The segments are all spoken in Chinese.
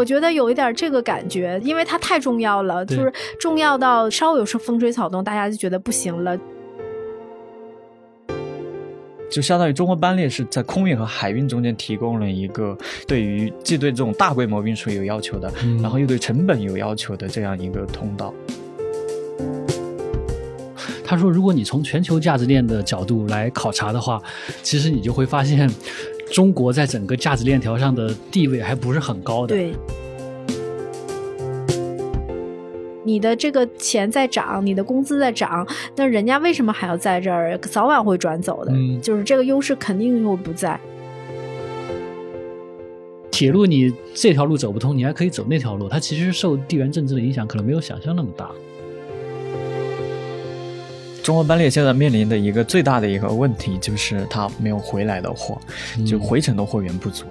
我觉得有一点这个感觉，因为它太重要了，就是重要到稍有风吹草动，大家就觉得不行了。就相当于中国班列是在空运和海运中间提供了一个对于既对这种大规模运输有要求的，然后又对成本有要求的这样一个通道。他说：“如果你从全球价值链的角度来考察的话，其实你就会发现，中国在整个价值链条上的地位还不是很高的。”对。你的这个钱在涨，你的工资在涨，那人家为什么还要在这儿？早晚会转走的，就是这个优势肯定会不在。铁路你这条路走不通，你还可以走那条路，它其实受地缘政治的影响可能没有想象那么大。中国班列现在面临的一个最大的一个问题就是它没有回来的货，就回程的货源不足。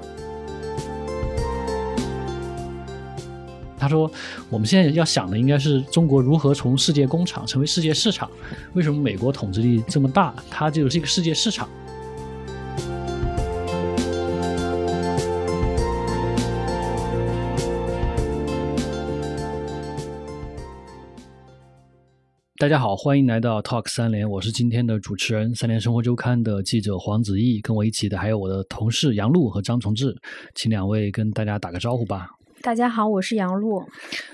他说：“我们现在要想的应该是中国如何从世界工厂成为世界市场。为什么美国统治力这么大？它就是一个世界市场。”大家好，欢迎来到 Talk 三联，我是今天的主持人，三联生活周刊的记者黄子毅，跟我一起的还有我的同事杨璐和张崇志，请两位跟大家打个招呼吧。大家好，我是杨璐。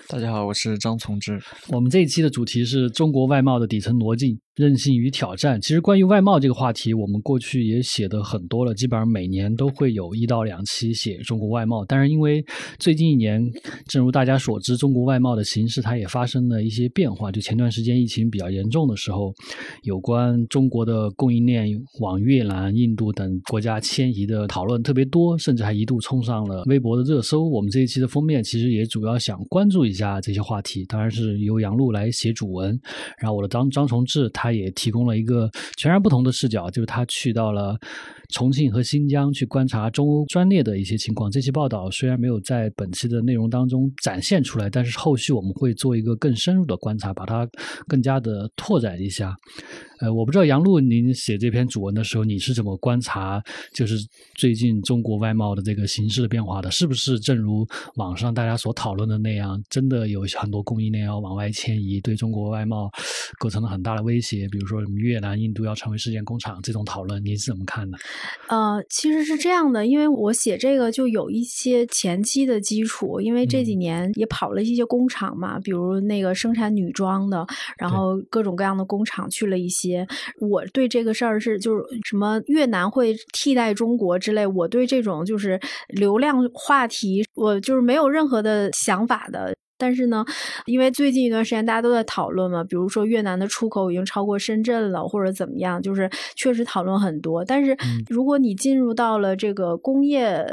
大家好，我是张从志。我们这一期的主题是中国外贸的底层逻辑。韧性与挑战，其实关于外贸这个话题，我们过去也写的很多了，基本上每年都会有一到两期写中国外贸。但是因为最近一年，正如大家所知，中国外贸的形势它也发生了一些变化。就前段时间疫情比较严重的时候，有关中国的供应链往越南、印度等国家迁移的讨论特别多，甚至还一度冲上了微博的热搜。我们这一期的封面其实也主要想关注一下这些话题，当然是由杨璐来写主文，然后我的张张崇志他。也提供了一个全然不同的视角，就是他去到了。重庆和新疆去观察中欧专列的一些情况，这期报道虽然没有在本期的内容当中展现出来，但是后续我们会做一个更深入的观察，把它更加的拓展一下。呃，我不知道杨璐，您写这篇主文的时候，你是怎么观察就是最近中国外贸的这个形势的变化的？是不是正如网上大家所讨论的那样，真的有很多供应链要往外迁移，对中国外贸构成了很大的威胁？比如说什么越南、印度要成为世界工厂这种讨论，您是怎么看的？呃，其实是这样的，因为我写这个就有一些前期的基础，因为这几年也跑了一些工厂嘛，比如那个生产女装的，然后各种各样的工厂去了一些。我对这个事儿是就是什么越南会替代中国之类，我对这种就是流量话题，我就是没有任何的想法的。但是呢，因为最近一段时间大家都在讨论嘛，比如说越南的出口已经超过深圳了，或者怎么样，就是确实讨论很多。但是如果你进入到了这个工业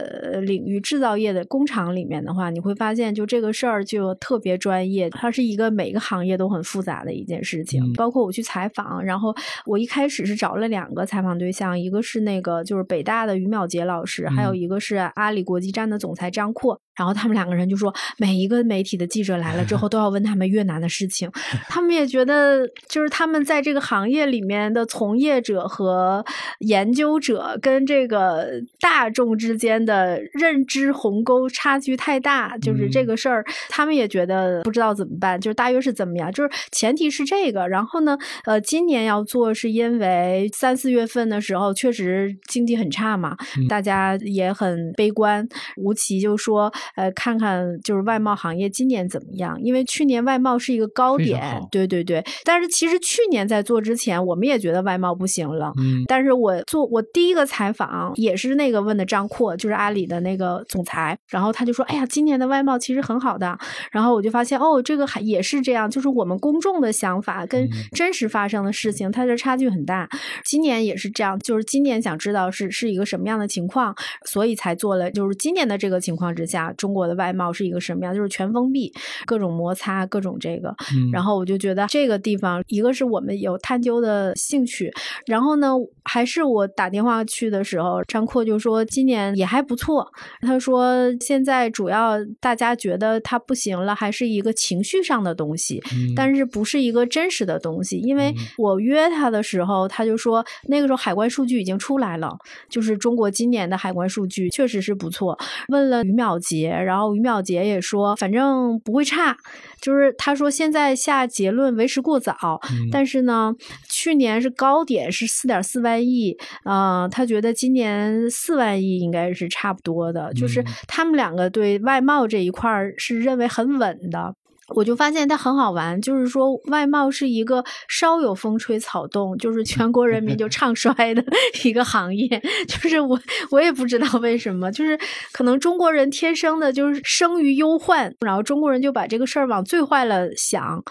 领域、制造业的工厂里面的话，你会发现，就这个事儿就特别专业，它是一个每个行业都很复杂的一件事情。包括我去采访，然后我一开始是找了两个采访对象，一个是那个就是北大的于淼杰老师，还有一个是阿里国际站的总裁张阔。然后他们两个人就说，每一个媒体的记者来了之后，都要问他们越南的事情。他们也觉得，就是他们在这个行业里面的从业者和研究者，跟这个大众之间的认知鸿沟差距太大。就是这个事儿，他们也觉得不知道怎么办。就是大约是怎么样？就是前提是这个。然后呢，呃，今年要做，是因为三四月份的时候确实经济很差嘛，大家也很悲观。吴奇就说。呃，看看就是外贸行业今年怎么样？因为去年外贸是一个高点，对对对。但是其实去年在做之前，我们也觉得外贸不行了。嗯。但是我做我第一个采访也是那个问的张阔，就是阿里的那个总裁，然后他就说：“哎呀，今年的外贸其实很好的。”然后我就发现，哦，这个还也是这样，就是我们公众的想法跟真实发生的事情，它的差距很大。今年也是这样，就是今年想知道是是一个什么样的情况，所以才做了，就是今年的这个情况之下。中国的外贸是一个什么样？就是全封闭，各种摩擦，各种这个。然后我就觉得这个地方，一个是我们有探究的兴趣，然后呢，还是我打电话去的时候，张阔就说今年也还不错。他说现在主要大家觉得它不行了，还是一个情绪上的东西，但是不是一个真实的东西。因为我约他的时候，他就说那个时候海关数据已经出来了，就是中国今年的海关数据确实是不错。问了于淼吉。杰，然后于淼杰也说，反正不会差。就是他说现在下结论为时过早，但是呢，去年是高点是四点四万亿，呃，他觉得今年四万亿应该是差不多的。就是他们两个对外贸这一块是认为很稳的。我就发现它很好玩，就是说外贸是一个稍有风吹草动，就是 全国人民就唱衰的一个行业。就是我我也不知道为什么，就是可能中国人天生的就是生于忧患，然后中国人就把这个事儿往最坏了想。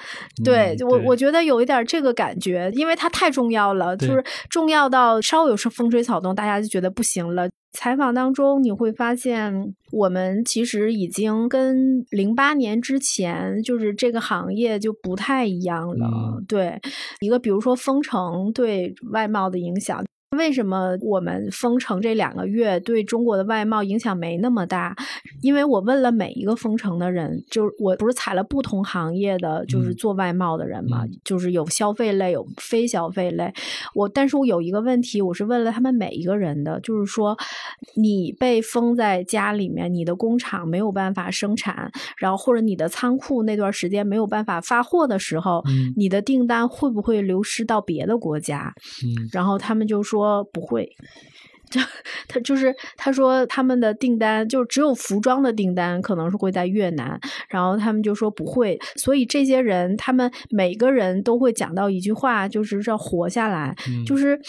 对我我觉得有一点这个感觉，因为它太重要了，就是重要到稍有是风吹草动，大家就觉得不行了。采访当中你会发现，我们其实已经跟零八年之前，就是这个行业就不太一样了。对，一个比如说封城对外贸的影响。为什么我们封城这两个月对中国的外贸影响没那么大？因为我问了每一个封城的人，就是我不是采了不同行业的，就是做外贸的人嘛，就是有消费类，有非消费类。我但是我有一个问题，我是问了他们每一个人的，就是说你被封在家里面，你的工厂没有办法生产，然后或者你的仓库那段时间没有办法发货的时候，你的订单会不会流失到别的国家？然后他们就说。说不会，就他就是他说他们的订单就只有服装的订单可能是会在越南，然后他们就说不会，所以这些人他们每个人都会讲到一句话，就是要活下来，就是。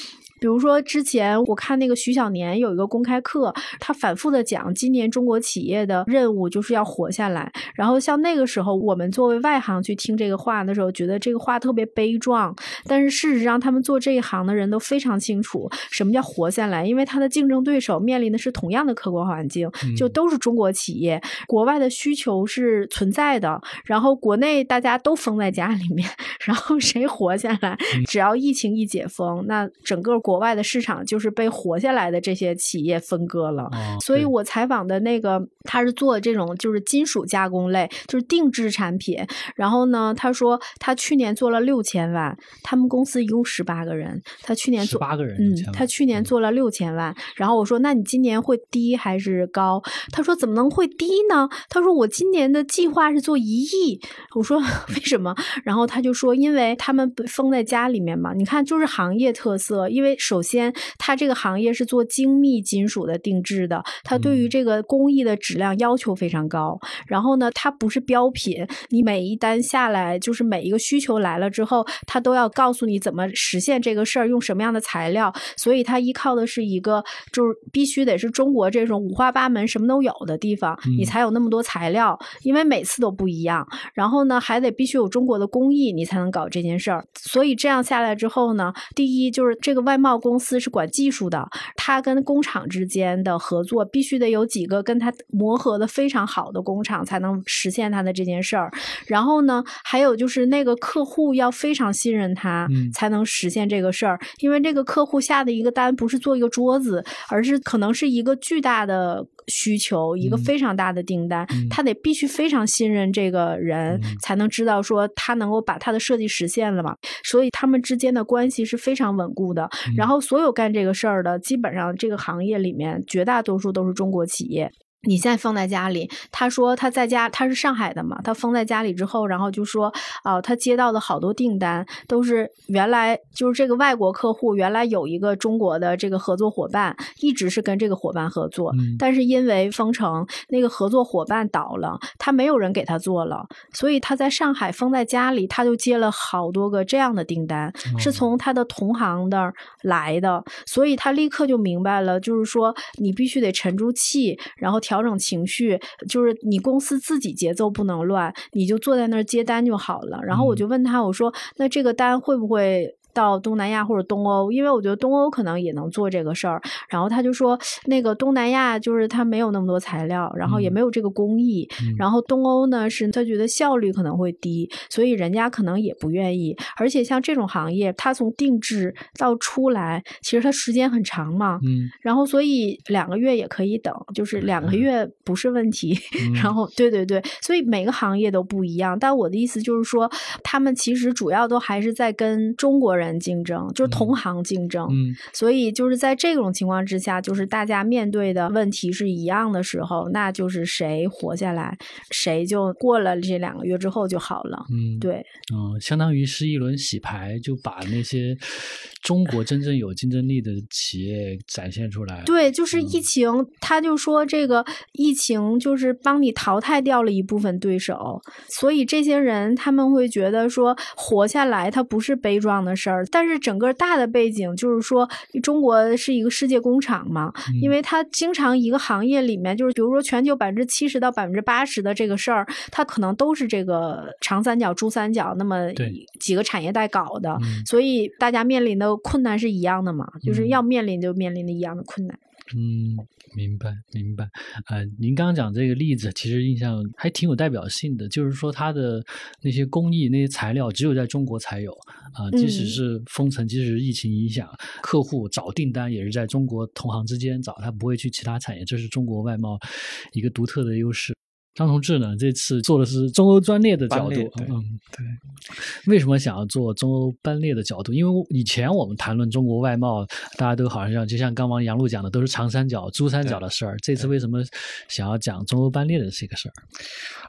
比如说，之前我看那个徐小年有一个公开课，他反复的讲，今年中国企业的任务就是要活下来。然后像那个时候，我们作为外行去听这个话的时候，觉得这个话特别悲壮。但是事实上，他们做这一行的人都非常清楚什么叫活下来，因为他的竞争对手面临的是同样的客观环境，就都是中国企业，国外的需求是存在的。然后国内大家都封在家里面，然后谁活下来？只要疫情一解封，那整个国。国外的市场就是被活下来的这些企业分割了，所以我采访的那个他是做这种就是金属加工类，就是定制产品。然后呢，他说他去年做了六千万，他们公司一共十八个人，他去年做八个人，嗯，他去年做了六千万。然后我说，那你今年会低还是高？他说怎么能会低呢？他说我今年的计划是做一亿。我说 为什么？然后他就说，因为他们封在家里面嘛。你看，就是行业特色，因为。首先，它这个行业是做精密金属的定制的，它对于这个工艺的质量要求非常高。然后呢，它不是标品，你每一单下来，就是每一个需求来了之后，它都要告诉你怎么实现这个事儿，用什么样的材料。所以它依靠的是一个，就是必须得是中国这种五花八门、什么都有的地方，你才有那么多材料，因为每次都不一样。然后呢，还得必须有中国的工艺，你才能搞这件事儿。所以这样下来之后呢，第一就是这个外贸。公司是管技术的，他跟工厂之间的合作必须得有几个跟他磨合的非常好的工厂，才能实现他的这件事儿。然后呢，还有就是那个客户要非常信任他，才能实现这个事儿。因为这个客户下的一个单不是做一个桌子，而是可能是一个巨大的需求，一个非常大的订单，他得必须非常信任这个人，才能知道说他能够把他的设计实现了嘛。所以他们之间的关系是非常稳固的。然后所有干这个事儿的，基本上这个行业里面绝大多数都是中国企业。你现在封在家里，他说他在家，他是上海的嘛，他封在家里之后，然后就说，啊，他接到的好多订单都是原来就是这个外国客户原来有一个中国的这个合作伙伴，一直是跟这个伙伴合作，但是因为封城，那个合作伙伴倒了，他没有人给他做了，所以他在上海封在家里，他就接了好多个这样的订单，是从他的同行那儿来的，所以他立刻就明白了，就是说你必须得沉住气，然后调。调整情绪，就是你公司自己节奏不能乱，你就坐在那儿接单就好了。然后我就问他，我说：“那这个单会不会？”到东南亚或者东欧，因为我觉得东欧可能也能做这个事儿。然后他就说，那个东南亚就是他没有那么多材料，然后也没有这个工艺。然后东欧呢，是他觉得效率可能会低，所以人家可能也不愿意。而且像这种行业，它从定制到出来，其实它时间很长嘛。嗯。然后所以两个月也可以等，就是两个月不是问题。然后对对对，所以每个行业都不一样。但我的意思就是说，他们其实主要都还是在跟中国人。人竞争，就是同行竞争。嗯，所以就是在这种情况之下，就是大家面对的问题是一样的时候，那就是谁活下来，谁就过了这两个月之后就好了。嗯，对，嗯，相当于是一轮洗牌，就把那些中国真正有竞争力的企业展现出来。对，就是疫嗯情，他就说这个疫情就是帮你淘汰掉了一部分对手，所以这些人他们会觉得说活下来它不是悲壮的事儿，但是整个大的背景就是说中国是一个世界工厂嘛，因为它经常一个行业里面就是比如说全球百分之七十到百分之八十的这个事儿，它可能都是这个长三角、珠三角那么几个产业带搞的，嗯。所以大家面临的困难是一样的嘛，就是嗯。要面临就面临的一样的困难。嗯，明白明白。呃，您刚刚讲这个例子，其实印象还挺有代表性的，就是说它的那些工艺、那些材料只有在中国才有啊、即使嗯是封城，即使是疫情影响，客户找订单也是在中国同行之间找，他不会去其他产业，这是中国外贸一个独特的优势。张同志呢，这次做的是中欧专列的角度，对嗯，对，为什么想要做中欧班列的角度？因为以前我们谈论中国外贸，大家都好像就像刚王杨璐讲的，都是长三角、珠三角的事儿。这次为什么想要讲中欧班列的这个事儿？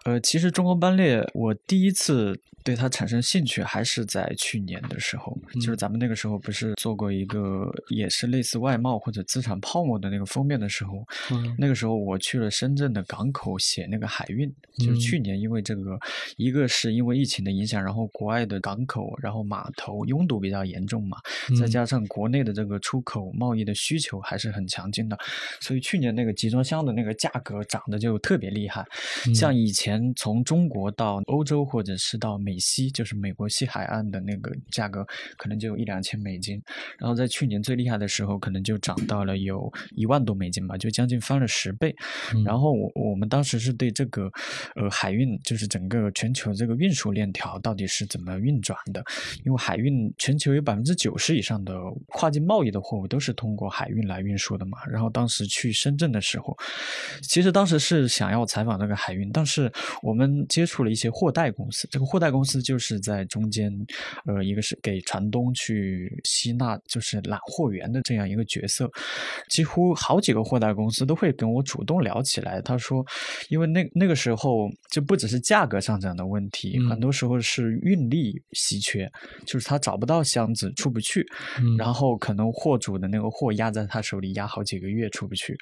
呃，其实中欧班列，我第一次对它产生兴趣还是在去年的时候，就是嗯咱们那个时候不是做过一个也是类似外贸或者资产泡沫的那个封面的时候，嗯那个时候我去了深圳的港口写那个海运，就是嗯去年因为这个，一个是因为疫情的影响，然后国外的港口然后码头拥堵比较严重嘛，再嗯加上国内的这个出口贸易的需求还是很强劲的，所以去年那个集装箱的那个价格涨得就特别厉害。嗯像以前从中国到欧洲或者是到美西，就是美国西海岸的那个价格，可能就有一两千美金。然后在去年最厉害的时候，可能就涨到了有一万多美金吧，就将近翻了十倍。嗯然后我我们当时是对这这个呃海运，就是整个全球这个运输链条到底是怎么运转的，因为海运全球有百分之九十以上的跨境贸易的货物都是通过海运来运输的嘛。然后当时去深圳的时候，其实当时是想要采访那个海运，但是我们接触了一些货代公司，这个货代公司就是在中间，呃，一个是给船东去吸纳，就是揽货源的这样一个角色，几乎好几个货代公司都会跟我主动聊起来。他说，因为那那个时候就不只是价格上涨的问题，嗯很多时候是运力稀缺，就是他找不到箱子出不去，嗯然后可能货主的那个货压在他手里压好几个月出不去，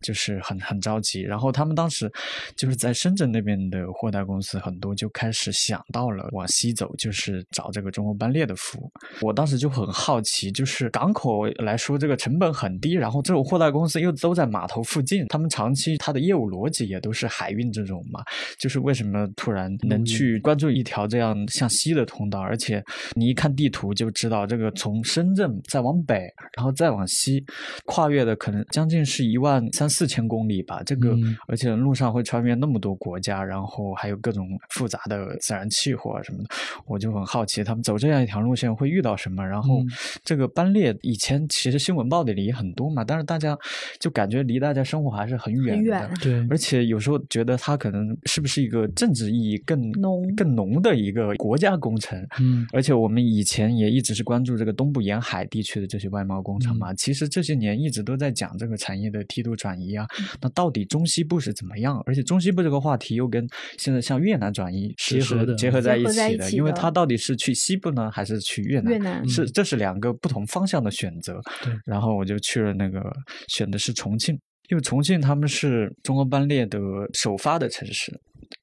就是很很着急。然后他们当时就是在深圳那边的货代公司很多就开始想到了往西走，就是找这个中国班列的服务。我当时就很好奇，就是港口来说这个成本很低，然后这种货代公司又都在码头附近，他们长期它的业务逻辑也都是海运这种嘛，就是为什么突然能去关注一条这样向西的通道，而且你一看地图就知道，这个从深圳再往北，然后再往西，跨越的可能将近是一万三四千公里吧。这个、嗯而且路上会穿越那么多国家，然后还有各种复杂的自然气候啊什么的，我就很好奇他们走这样一条路线会遇到什么。然后嗯这个班列以前其实新闻报的里也很多嘛，但是大家就感觉离大家生活还是很远的。远对，而且有时候觉得它可能是不是一个政治意义更浓更浓的一个国家工程。嗯而且我们以前也一直是关注这个东部沿海地区的这些外贸工厂嗯嘛，其实这些年一直都在讲这个产业的梯度转移啊。嗯那到底中西部是怎么样？而且中西部这个话题又跟现在像越南转移是结合的结合在一起的，因为它到底是去西部呢，还是去越南？越南是嗯这是两个不同方向的选择。对，然后我就去了那个选的是重庆，因为重庆他们是中国班列的首发的城市。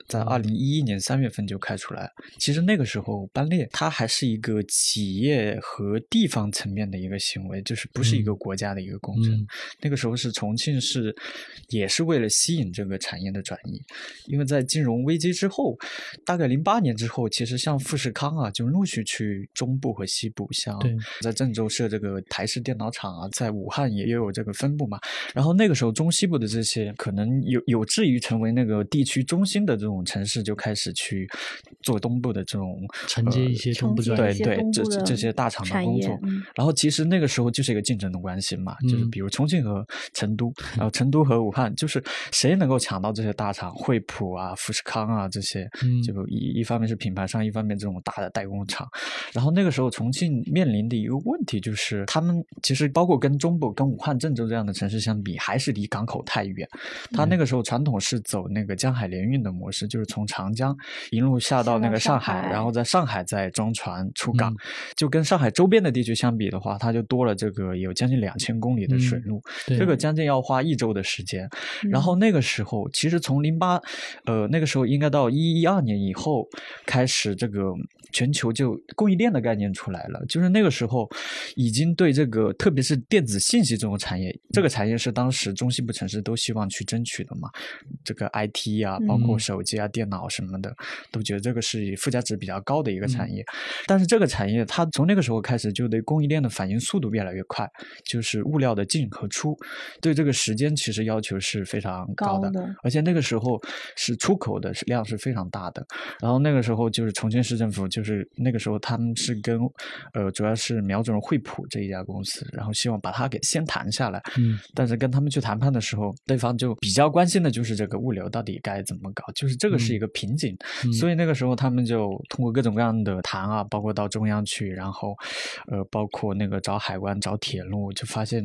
在二零一一年三月份就开出来了。其实那个时候，班列它还是一个企业和地方层面的一个行为，就是不是一个国家的一个工程。嗯那个时候是重庆市，也是为了吸引这个产业的转移，因为在金融危机之后，大概零八年之后，其实像富士康啊，就陆续去中部和西部，像在郑州设这个台式电脑厂啊，在武汉也也有这个分部嘛。然后那个时候中西部的这些可能有有志于成为那个地区中心的这种种城市就开始去做东部的这种承接一些对对这这些大厂的工作。嗯然后其实那个时候就是一个竞争的关系嘛，就是嗯比如重庆和成都，然后成都和武汉，就是谁能够抢到这些大厂，惠普啊、富士康啊这些，嗯就一一方面是品牌商，一方面这种大的代工厂。然后那个时候重庆面临的一个问题就是，他们其实包括跟中部、跟武汉、郑州这样的城市相比，还是离港口太远。他嗯那个时候传统是走那个江海联运的模式，就是从长江一路下到那个上海，海然后在上海再装船出港。嗯就跟上海周边的地区相比的话，它就多了这个有将近两千公里的水嗯路，对这个将近要花一周的时间。然后那个时候，其实从零八，呃，那个时候应该到一一二年以后开始，这个全球就供应链的概念出来了。就是那个时候，已经对这个，特别是电子信息这种产业，这个产业是当时中西部城市都希望去争取的嘛。这个 IT 啊，包括嗯手机啊、电脑什么的，都觉得这个是附加值比较高的一个嗯产业。但是这个产业，它从那个时候开始就对供应链的反应速度越来越快，就是物料的进和出，对这个时间其实要求是非常高的，高的而且那个时候是出口的量是非常大的。然后那个时候就是重庆市政府，就是那个时候他们是跟呃主要是瞄准了惠普这一家公司，然后希望把它给先谈下来。嗯但是跟他们去谈判的时候，对方就比较关心的就是这个物流到底该怎么搞，就是这个是一个瓶颈。嗯所以那个时候他们就通过各种各样的谈啊，包括到中央去，然后呃，包括那个找海关、找铁路，就发现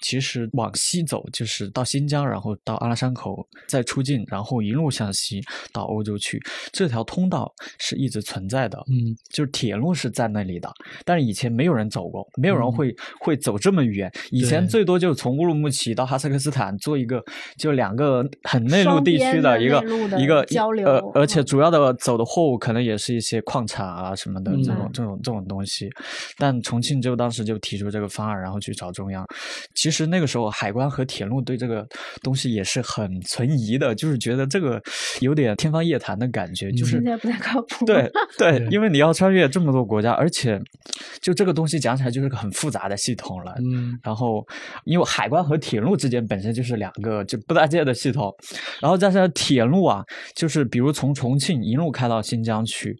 其实往西走就是到新疆，然后到阿拉山口再出境，然后一路向西到欧洲去，这条通道是一直存在的。嗯就是铁路是在那里的，但是以前没有人走过，没有人嗯会、会走这么远。以前最多就从乌鲁木齐到哈萨克斯坦做一个，就两个很内陆地区的一个一个交流呃，而且嗯主要的走的货物可能也是一些矿产啊什么的这种、嗯这种这种东西。但重庆就当时就提出这个方案，然后去找中央。其实那个时候海关和铁路对这个东西也是很存疑的，就是觉得这个有点天方夜谭的感觉，就是现在不太靠谱。对对对，因为你要穿越这么多国家，而且就这个东西讲起来就是个很复杂的系统了。嗯然后，因为海关和铁路之间本身就是两个就不搭界的系统，然后加上铁路啊，就是比如从重庆一路开到新疆去，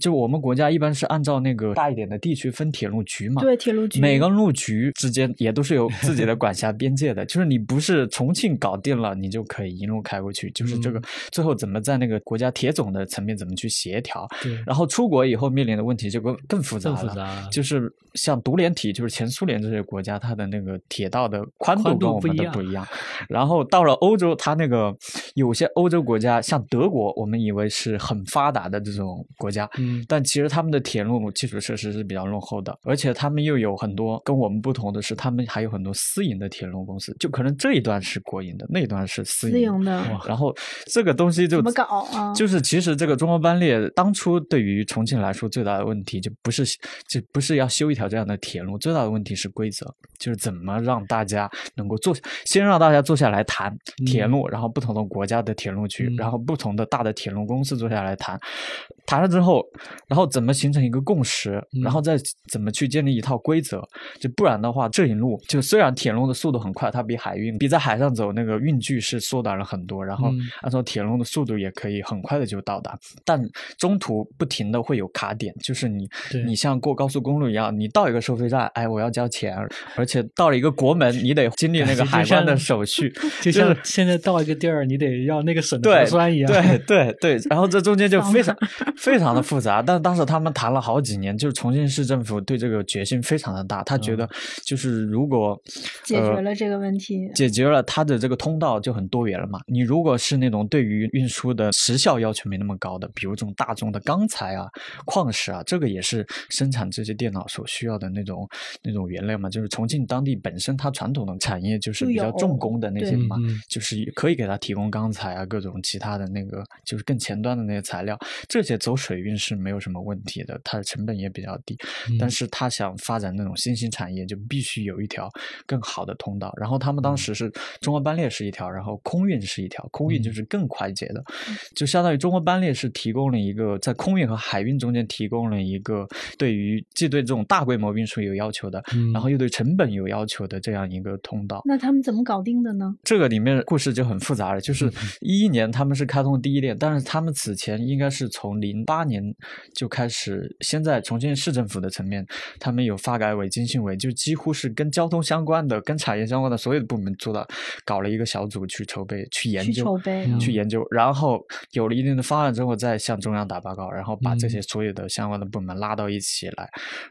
就我们国家一般是按照那个大一点的地区分铁路局嘛，对铁路局每个路局之间也都是有自己的管辖边界的，就是你不是重庆搞定了，你就可以一路开过去，就是这个嗯最后怎么在那个国家铁总的层面怎么去协调，对，然后出国以后面临的问题就更更复杂了。更复杂，就是像独联体，就是前苏联这些国家，它的那个铁道的宽度跟我们不一样的不一样。然后到了欧洲，它那个有些欧洲国家，像德国，我们以为是很发达的这种国家，嗯但其实他们的铁路基础设施是比较落后的，而且他们又有很多跟我们不同的是，他们还有很多私营的铁路公司，就可能这一段是国营的，那一段是私私营营的，然后这个东西就怎么搞啊就是其实这个中欧班列当初对于重庆来说最大的问题就不是就不是要修一条这样的铁路，最大的问题是规则，就是怎么让大家能够坐，先让大家坐下来谈铁路，然后不同的国家的铁路局，嗯。然后不同的大的铁路公司坐下来谈，谈了之后，然后怎么形成一个共识，然嗯。后再怎么去建立一套规则，就不然的话，这一路就虽然铁路的速度很快，它比海运比在海上走那个运距是缩短了很多，然后嗯。按照铁路的速度也可以很快的就到达，但中途不停的会有卡点，就是你你像过高速公路一样，你到一个收费站，哎，我要交钱，而且到了一个国门，你得经历那个 海关的手续，就像现在到一个地儿，你得要那个省的对核酸一样，对。对对，然后这中间就非常 非常的复杂，但当时他们谈了好几年，就是重庆市政府对这个决心非常的大，他觉得就是如果解决呃了这个问题。解决了它的这个通道就很多元了嘛。你如果是那种对于运输的时效要求没那么高的，比如这种大众的钢材啊、矿石啊，这个也是生产这些电脑所需要的那种那种原料嘛。就是重庆当地本身它传统的产业就是比较重工的那些嘛，嗯就是可以给它提供钢材啊，各种其他的那个就是更前端的那些材料，这些走水运是没有什么问题的，它的成本也比较低。但嗯是他想发展那种新兴产业，就必须有一条更好的通道。然后他们当时是中国班列是一条，然后空运是一条，空运就嗯是更快捷的，就相当于中国班列是提供了一个在空运和海运中间提供了一个对于既对这种大规模运输有要求的，嗯然后又对成本有要求的这样一个通道。那他们怎么搞定的呢？这个里面故事就很复杂了，就是就是一一年他们是开通第一列，但是他们此前应该是从零八年就开始，先在重庆市政府的层面，他们有发改委、经信委，就几乎是跟交通相关的、跟产业相关的所有的部门做到，搞了一个小组去筹备、去研究、筹备去研究，然后有了一定的方案之后，再向中央打报告，然后把这些嗯所有的相关的部门拉到一起来。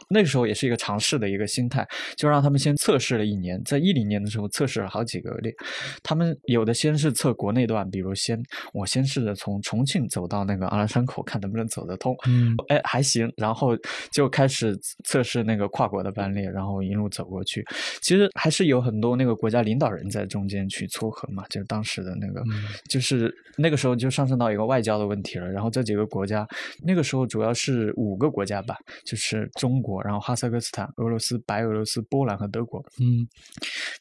那个时候也是一个尝试的一个心态，就让他们先测试了一年，在一零年的时候测试了好几个列，他们有的先是测国内段，比如先我先试着从重庆走到那个阿拉山口，看能不能走得通，嗯哎还行，然后就开始测试那个跨国的班列，然后一路走过去。其实还是有很多那个国家领导人在中间去撮合嘛，就是当时的那个，嗯就是那个时候就上升到一个外交的问题了。然后这几个国家，那个时候主要是五个国家吧，就是中国，然后哈萨克斯坦、俄罗斯、白俄罗斯、波兰和德国。嗯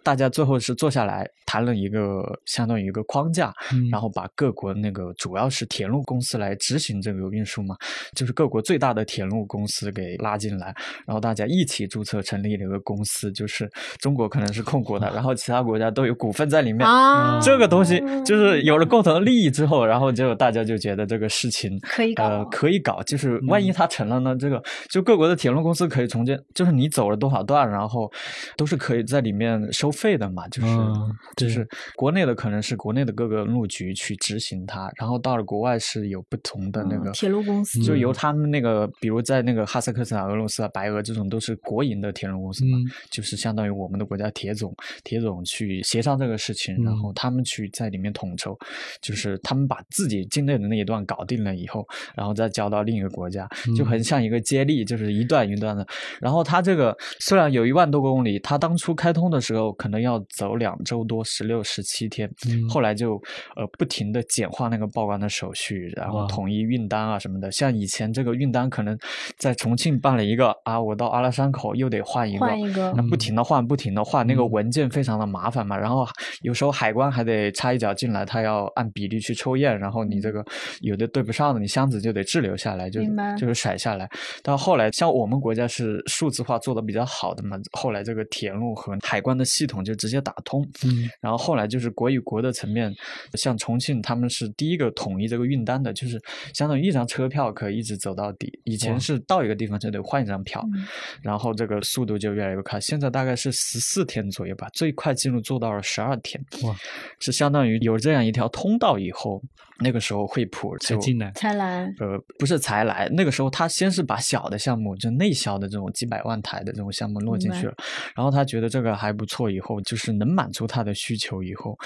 大家最后是坐下来谈了一个相当于一个框架，嗯然后把各国那个主要是铁路公司来执行这个运输嘛，就是各国最大的铁路公司给拉进来，然后大家一起注册成立了一个公司，就是中国可能是控股的，然后其他国家都有股份在里面。啊，这个东西就是有了共同的利益之后，然后就大家就觉得这个事情可以搞呃，可以搞。就是万一它成了呢，这个就各国的铁路公司可以重建，就是你走了多少段，然后都是可以在里面收费的嘛。就是、嗯就是国内的可能是国内的各个路局去执行它，然后到了国外是有不同的那个、嗯铁路公司就由他们那个，比如在那个哈萨克斯坦、俄罗斯啊、白俄这种都是国营的铁路公司嘛，嗯。就是相当于我们的国家铁总，铁总去协商这个事情，然嗯。后他们去在里面统筹，就是他们把自己境内的那一段搞定了以后，然后再交到另一个国家，就很像一个接力，就是一段一段的。然后它这个虽然有一万多公里，它当初开通的时候可能要走两周多，十六、十七天，嗯。后来就呃不停的简化那个报关的手续，然后统一运单啊什么的。像以前这个运单可能在重庆办了一个啊，我到阿拉山口又得换一个，换一个那不停的换，不停的换，那个嗯文件非常的麻烦嘛。然后有时候海关还得插一脚进来，他要按比例去抽验，然后你这个有的对不上的，你箱子就得滞留下来，就是就是甩下来。到后来，像我们国家是数字化做的比较好的嘛，后来这个铁路和海关的系统就直接打通。嗯然后后来就是国与国的层面，像重庆他们是第一个统一这个运单的，就是相当于一张车票可以一直走到底。以前是到一个地方就得换一张票，嗯然后这个速度就越来越快。现在大概是十四天左右吧，最快记录做到了十二天。哇，是相当于有这样一条通道以后，那个时候惠普才进来。才来，呃，不是才来，那个时候他先是把小的项目，就内销的这种几百万台的这种项目落进去了，然后他觉得这个还不错，以后就是能满足他的需求，以后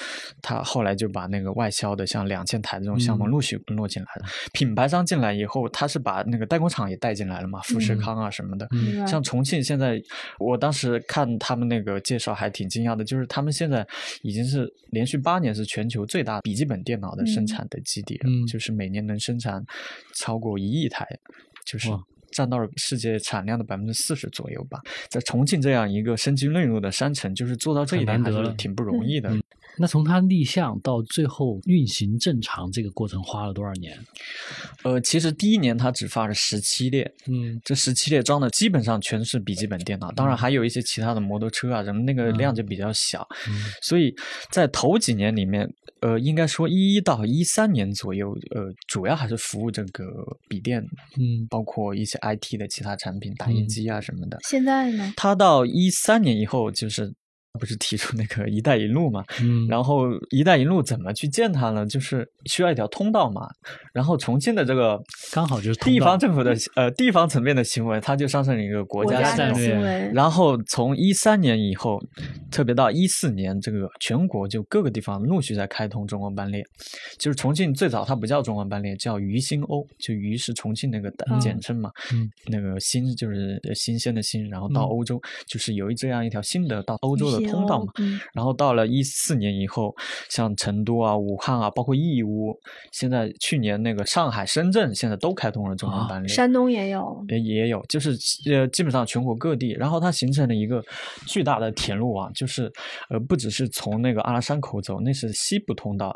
他后来就把那个外销的像两千台这种项目嗯。陆续落进来了。品牌商进来以后，他是把那个代工厂也带进来了嘛，富士嗯。康啊什么的。嗯。像重庆现在，我当时看他们那个介绍还挺惊讶的，就是他们现在已经是连续八年是全球最大笔记本电脑的生嗯产的基地，嗯就是每年能生产超过一亿台，就是占到了世界产量的百分之四十左右吧。在重庆这样一个生机内陆的山城，就是做到这一点还是挺不容易的。嗯那从它立项到最后运行正常，这个过程花了多少年？呃，其实第一年它只发了十七列，嗯这十七列装的基本上全是笔记本电脑，当然还有一些其他的摩托车啊什么，那个量就比较小。嗯所以在头几年里面，呃，应该说一一到一三年左右，呃，主要还是服务这个笔电，嗯包括一些 IT 的其他产品，打印嗯机啊什么的。现在呢？它到一三年以后，就是不是提出那个“一带一路”嘛？嗯，然后“一带一路”怎么去建它呢？就是需要一条通道嘛。然后重庆的这个刚好就是地方政府的呃地方层面的行为，它就上升了一个国国家的家行为。行为，然后从一三年以后，特别到一四年，这个全国就各个地方陆续在开通中文班列。就是重庆最早它不叫中文班列，叫渝新欧，就渝是重庆那个简称嘛，嗯那个新就是呃新鲜的新，然后到嗯欧洲、就是有一这样一条新的到欧洲的新通道嘛。嗯然后到了一四年以后，像成都啊、武汉啊，包括义乌，现在去年那个上海、深圳现在都开通了中欧啊班列。山东也有，也也有，就是呃，基本上全国各地，然后它形成了一个巨大的铁路网，就是呃，不只是从那个阿拉山口走，那是西部通道，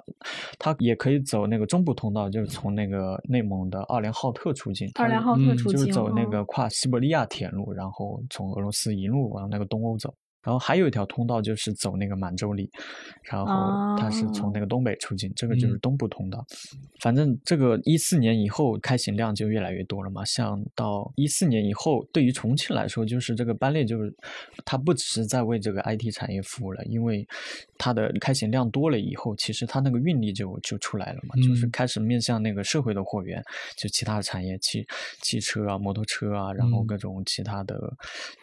它也可以走那个中部通道，就是从那个内蒙的奥连浩特出境，它二连浩特嗯出境，就是走那嗯个跨西伯利亚铁路，然后从俄罗斯一路往那个东欧走。然后还有一条通道就是走那个满洲里，然后它是从那个东北出境，这个就是东部通道。反正这个一四年以后开行量就越来越多了嘛。像到一四年以后，对于重庆来说，就是这个班列就是它不只是在为这个 IT 产业服务了，因为它的开行量多了以后，其实它那个运力就就出来了嘛，就是开始面向那个社会的货源，就其他的产业，汽汽车啊、摩托车啊，然后各种其他的，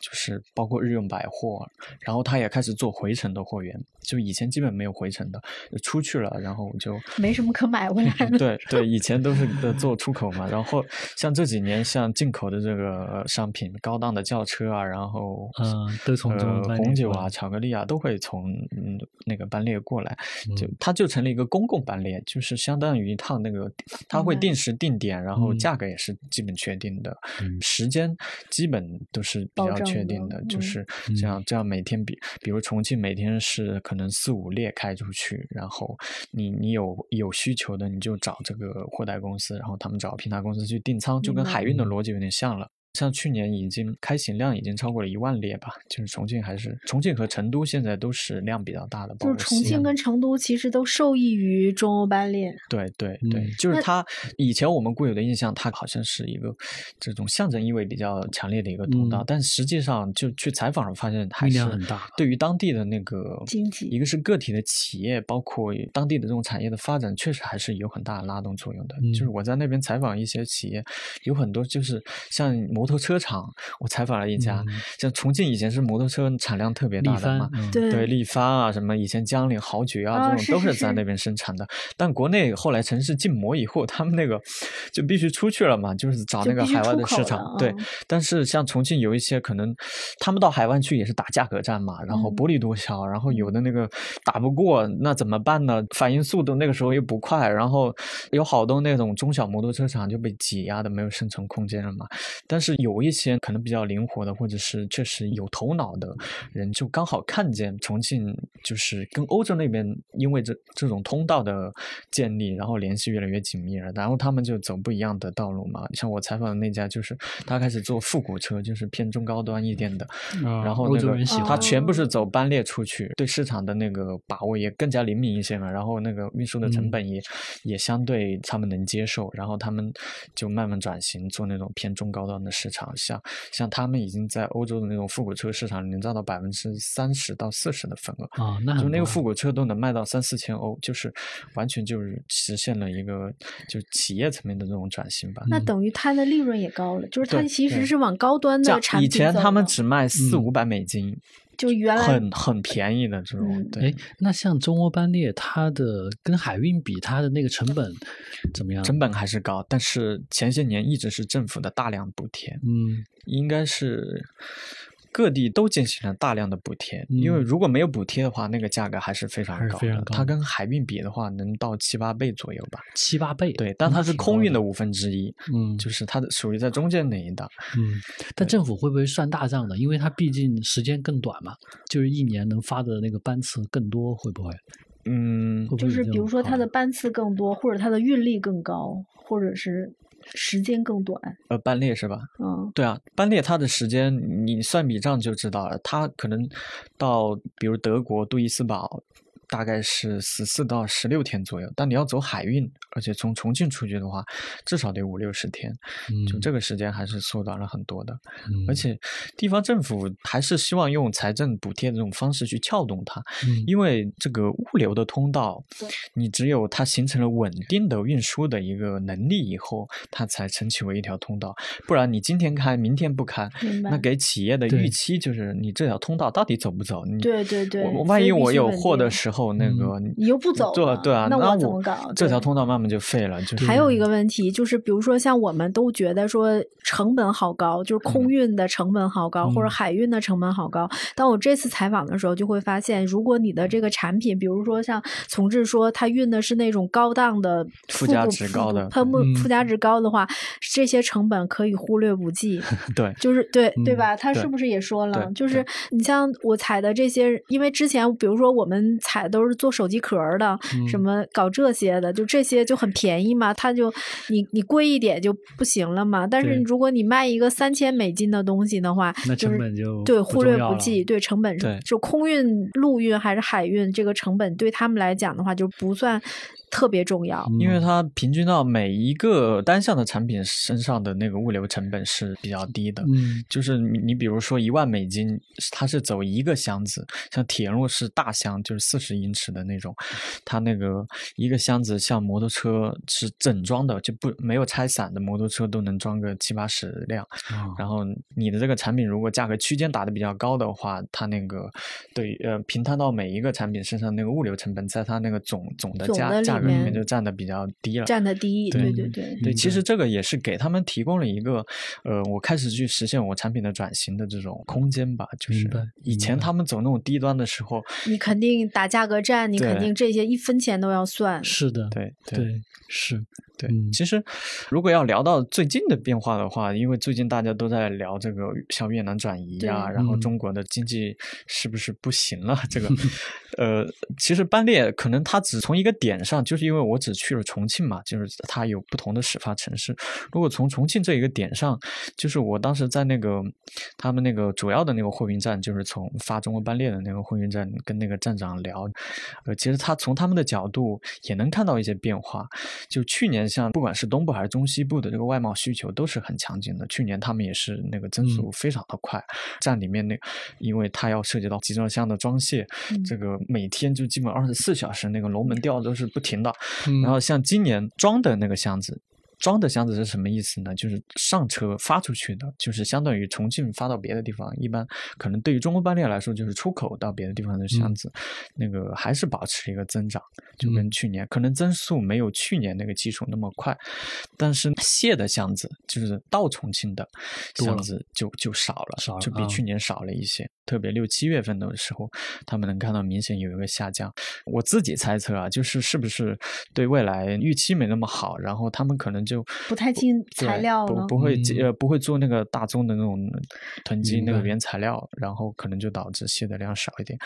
就是包括日用百货。然后他也开始做回程的货源，就以前基本没有回程的，出去了，然后就没什么可买回来的。对对，以 前都是做出口嘛。然后像这几年，像进口的这个商品，高档的轿车啊，然后嗯，都从呃红酒啊、巧克力啊，都会从嗯那个班列过来，就它就成了一个公共班列，就是相当于一趟那个，它会定时定点，然后价格也是基本确定的，时间基本都是比较确定的，就是这样这样每。每天比，比如重庆每天是可能四五列开出去，然后你你有有需求的，你就找这个货代公司，然后他们找平台公司去订仓，就跟海运的逻辑有点像了。像去年已经开行量已经超过了一万列吧，就是重庆还是重庆和成都现在都是量比较大的。就是重庆跟成都其实都受益于中欧班列。对对对，就是它以前我们固有的印象，它好像是一个这种象征意味比较强烈的一个通道，但实际上就去采访了发现，还是很大。对于当地的那个经济，一个是个体的企业，包括当地的这种产业的发展，确实还是有很大的拉动作用的。就是我在那边采访一些企业，有很多就是像。摩托车厂，我采访了一家，像重庆以前是摩托车产量特别大的嘛，对，力帆啊，什么以前江铃、豪爵啊，这种都是在那边生产的。但国内后来城市禁摩以后，他们那个就必须出去了嘛，就是找那个海外的市场。对，但是像重庆有一些可能，他们到海外去也是打价格战嘛，然后薄利多销，然后有的那个打不过，那怎么办呢？反应速度那个时候又不快，然后有好多那种中小摩托车厂就被挤压的没有生存空间了嘛。但是。有一些可能比较灵活的，或者是确实有头脑的人，就刚好看见重庆就是跟欧洲那边，因为这这种通道的建立，然后联系越来越紧密了，然后他们就走不一样的道路嘛。像我采访的那家，就是他开始做复古车，就是偏中高端一点的，然后那个他全部是走班列出去，对市场的那个把握也更加灵敏一些嘛。然后那个运输的成本也也相对他们能接受，然后他们就慢慢转型做那种偏中高端的。市场像像他们已经在欧洲的那种复古车市场能占到百分之三十到四十的份额啊，那就那个复古车都能卖到三四千欧，就是完全就是实现了一个就企业层面的这种转型吧。那等于它的利润也高了，就是它其实是往高端的产品以前他们只卖四五百美金。就原来很很便宜的这种，哎，那像中欧班列，它的跟海运比，它的那个成本怎么样？成本还是高，但是前些年一直是政府的大量补贴，嗯，应该是。各地都进行了大量的补贴，因为如果没有补贴的话，那个价格还是非常高的。它跟海运比的话，能到七八倍左右吧。七八倍，对，但它是空运的五分之一，嗯，就是它的属于在中间那一档，嗯。但政府会不会算大账呢？因为它毕竟时间更短嘛，就是一年能发的那个班次更多，会不会？嗯，就是比如说它的班次更多，或者它的运力更高，或者是。时间更短，呃，班列是吧？嗯，对啊，班列它的时间你算笔账就知道了，它可能到比如德国杜伊斯堡。大概是十四到十六天左右，但你要走海运，而且从重庆出去的话，至少得五六十天，就这个时间还是缩短了很多的。而且地方政府还是希望用财政补贴的这种方式去撬动它，因为这个物流的通道，你只有它形成了稳定的运输的一个能力以后，它才撑起为一条通道。不然你今天开，明天不开，那给企业的预期就是你这条通道到底走不走？你对对对，万一我有货的时候。后那个你又不走，对对啊，那我怎么搞？这条通道慢慢就废了。就还有一个问题就是，比如说像我们都觉得说成本好高，就是空运的成本好高，或者海运的成本好高。但我这次采访的时候，就会发现，如果你的这个产品，比如说像从志说他运的是那种高档的附加值高的喷布附加值高的话，这些成本可以忽略不计。对，就是对对吧？他是不是也说了？就是你像我采的这些，因为之前比如说我们采。都是做手机壳的，嗯。什么搞这些的，就这些就很便宜嘛，它就你你贵一点就不行了嘛。但是如果你卖一个三千美金的东西的话，那就是成本就对忽略不计，对成本对。就空运、陆运还是海运，这个成本对他们来讲的话就不算特别重要。嗯因为它平均到每一个单项的产品身上的那个物流成本是比较低的。嗯就是你你比如说一万美金，它是走一个箱子，像铁路是大箱，就是四十英尺的那种，它那个一个箱子像摩托车是整装的，就不没有拆散的摩托车都能装个七八十辆。啊然后你的这个产品如果价格区间打得比较高的话，它那个对呃平摊到每一个产品身上那个物流成本，在它那个总总的价价价格里面就占的比较低了。占的低，对对对对，对，其实这个也是给他们提供了一个，呃，我开始去实现我产品的转型的这种空间吧。就是以前他们走那种低端的时候，你肯定打价格战，你肯定这些一分钱都要算。是的，对对是，对，嗯其实如果要聊到最近的变化的话，因为最近大家都在聊这个向越南转移呀、然后嗯中国的经济是不是不行了？这个，呃，其实班列可能它只从一个点上，就是因为我只去了重庆嘛，就是它有不同的始发城市。如果从重庆这一个点上，就是我当时在那个他们那个主要的那个货运站，就是从发中国班列的那个货运站跟那个站长聊，呃，其实他从他们的角度也能看到一些变化。就去年像不管是东部还是中西部的这个外贸需求都是很强劲的，去年他们也是那个增速非常的快，站里面那因为它要涉及到集装箱的装卸，嗯这个每天就基本二十四小时那个龙门吊都是不停然后像今年装的那个箱子。装的箱子是什么意思呢？就是上车发出去的，就是相当于重庆发到别的地方，一般可能对于中国班列来说，就是出口到别的地方的箱嗯子，那个还是保持一个增长，就嗯跟去年、可能增速没有去年那个基础那么快，但是卸的箱子就是到重庆的箱子就就少了，少了就比啊去年少了一些。特别六七月份的时候，他们能看到明显有一个下降。我自己猜测啊，就是是不是对未来预期没那么好，然后他们可能就不太进材料了不不会嗯呃不会做那个大宗的那种囤积那个原材料，然后可能就导致卸的量少一点。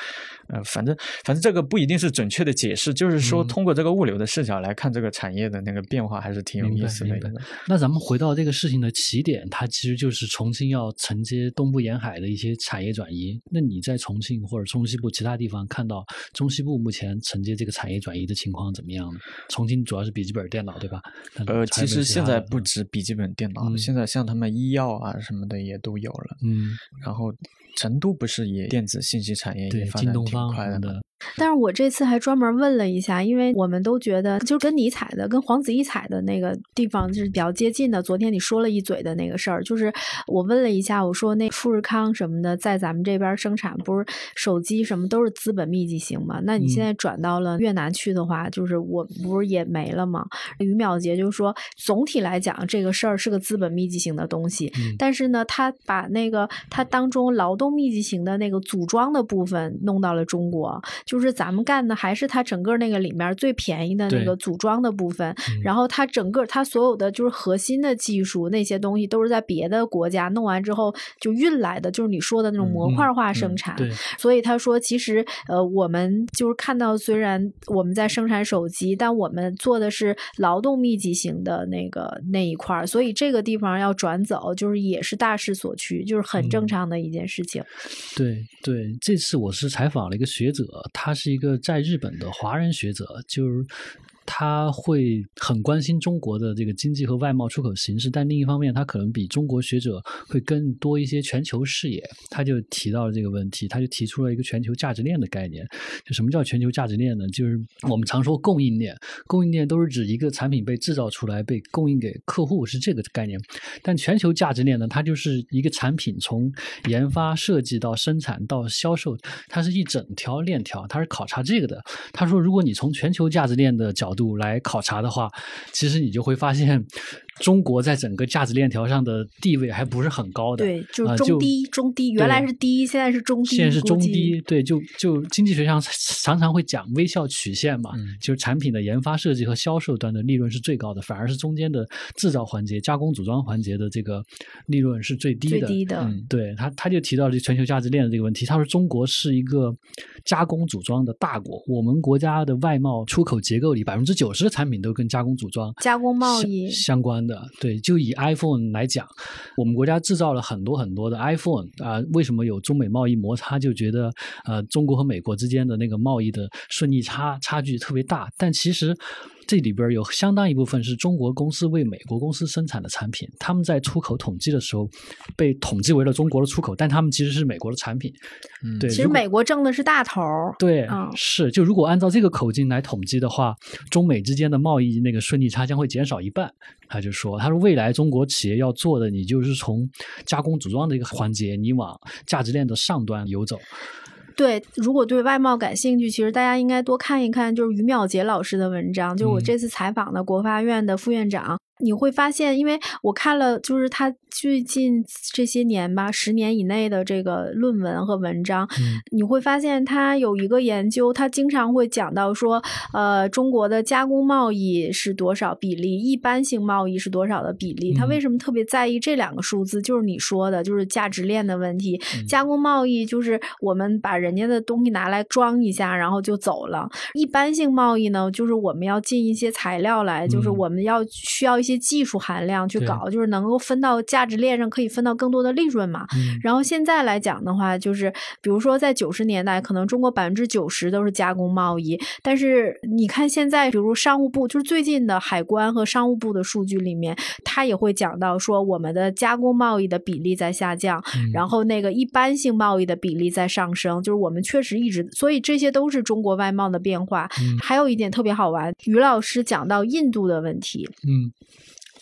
呃，反正反正这个不一定是准确的解释，就是说嗯通过这个物流的视角来看这个产业的那个变化，还是挺有意思的。那咱们回到这个事情的起点，它其实就是重庆要承接东部沿海的一些产业转移。那你在重庆或者中西部其他地方看到中西部目前承接这个产业转移的情况怎么样呢？重庆主要是笔记本电脑，对吧？呃，其实没有其他的现在不止笔记本电脑，嗯现在像他们医药啊什么的也都有了。嗯，然后成都不是也电子信息产业也，发展挺快的吗？但是我这次还专门问了一下，因为我们都觉得就跟你采的、跟黄子怡采的那个地方就是比较接近的。昨天你说了一嘴的那个事儿，就是我问了一下，我说那富士康什么的在咱们这边生产，不是手机什么都是资本密集型嘛？那你现嗯在转到了越南去的话，就是我不是也没了吗？于淼杰就说，总体来讲这个事儿是个资本密集型的东西，嗯但是呢，他把那个他当中劳动密集型的那个组装的部分弄到了中国，就是咱们干的还是它整个那个里面最便宜的那个组装的部分，嗯然后它整个它所有的就是核心的技术那些东西都是在别的国家弄完之后就运来的，就是你说的那种嗯模块化嗯生产。对，所以他说，其实呃，我们就是看到，虽然我们在生产手机，但我们做的是劳动密集型的那个那一块儿，所以这个地方要转走，就是也是大势所趋，就是很正嗯常的一件事情。对对，这次我是采访了一个学者，他他是一个在日本的华人学者，就是他会很关心中国的这个经济和外贸出口形势，但另一方面，他可能比中国学者会更多一些全球视野。他就提到了这个问题，他就提出了一个全球价值链的概念。就什么叫全球价值链呢？就是我们常说供应链，供应链都是指一个产品被制造出来被供应给客户是这个概念。但全球价值链呢，它就是一个产品从研发、设计到生产到销售，它是一整条链条，它是考察这个的。他说，如果你从全球价值链的角度来考察的话，其实你就会发现，中国在整个价值链条上的地位还不是很高的。对，就啊是中低、中低，原来是低，现在是中低，现在是中低，对，就就经济学上 常常会讲微笑曲线嘛，嗯就是产品的研发设计和销售端的利润是最高的，反而是中间的制造环节、加工组装环节的这个利润是最低的。最低的。嗯对他，他就提到了全球价值链的这个问题。他说，中国是一个加工组装的大国，我们国家的外贸出口结构里百分之九十的产品都跟加工组装加工贸相易相关的。对，就以 iPhone 来讲，我们国家制造了很多很多的 iPhone 啊、为什么有中美贸易摩擦？就觉得呃，中国和美国之间的那个贸易的顺逆差差距特别大，但其实。这里边有相当一部分是中国公司为美国公司生产的产品，他们在出口统计的时候被统计为了中国的出口，但他们其实是美国的产品。嗯对，其实美国挣的是大头。对，嗯是就如果按照这个口径来统计的话，中美之间的贸易那个顺利差将会减少一半。他就说，他说未来中国企业要做的，你就是从加工组装的一个环节，你往价值链的上端游走。对，如果对外贸感兴趣，其实大家应该多看一看，就是于淼杰老师的文章，就我嗯这次采访的国发院的副院长。你会发现，因为我看了，就是他最近这些年吧，十年以内的这个论文和文章，嗯你会发现他有一个研究，他经常会讲到说，呃，中国的加工贸易是多少比例，一般性贸易是多少的比例。他嗯为什么特别在意这两个数字？就是你说的，就是价值链的问题。嗯加工贸易就是我们把人家的东西拿来装一下，然后就走了。一般性贸易呢，就是我们要进一些材料来，就是嗯我们要需要一些技术含量去搞，就是能够分到价值链上，可以分到更多的利润嘛。嗯然后现在来讲的话，就是比如说在九十年代，可能中国百分之九十都是加工贸易，但是你看现在，比如商务部，就是最近的海关和商务部的数据里面，它也会讲到说我们的加工贸易的比例在下降，嗯然后那个一般性贸易的比例在上升，就是我们确实一直，所以这些都是中国外贸的变化。嗯还有一点特别好玩，于老师讲到印度的问题，嗯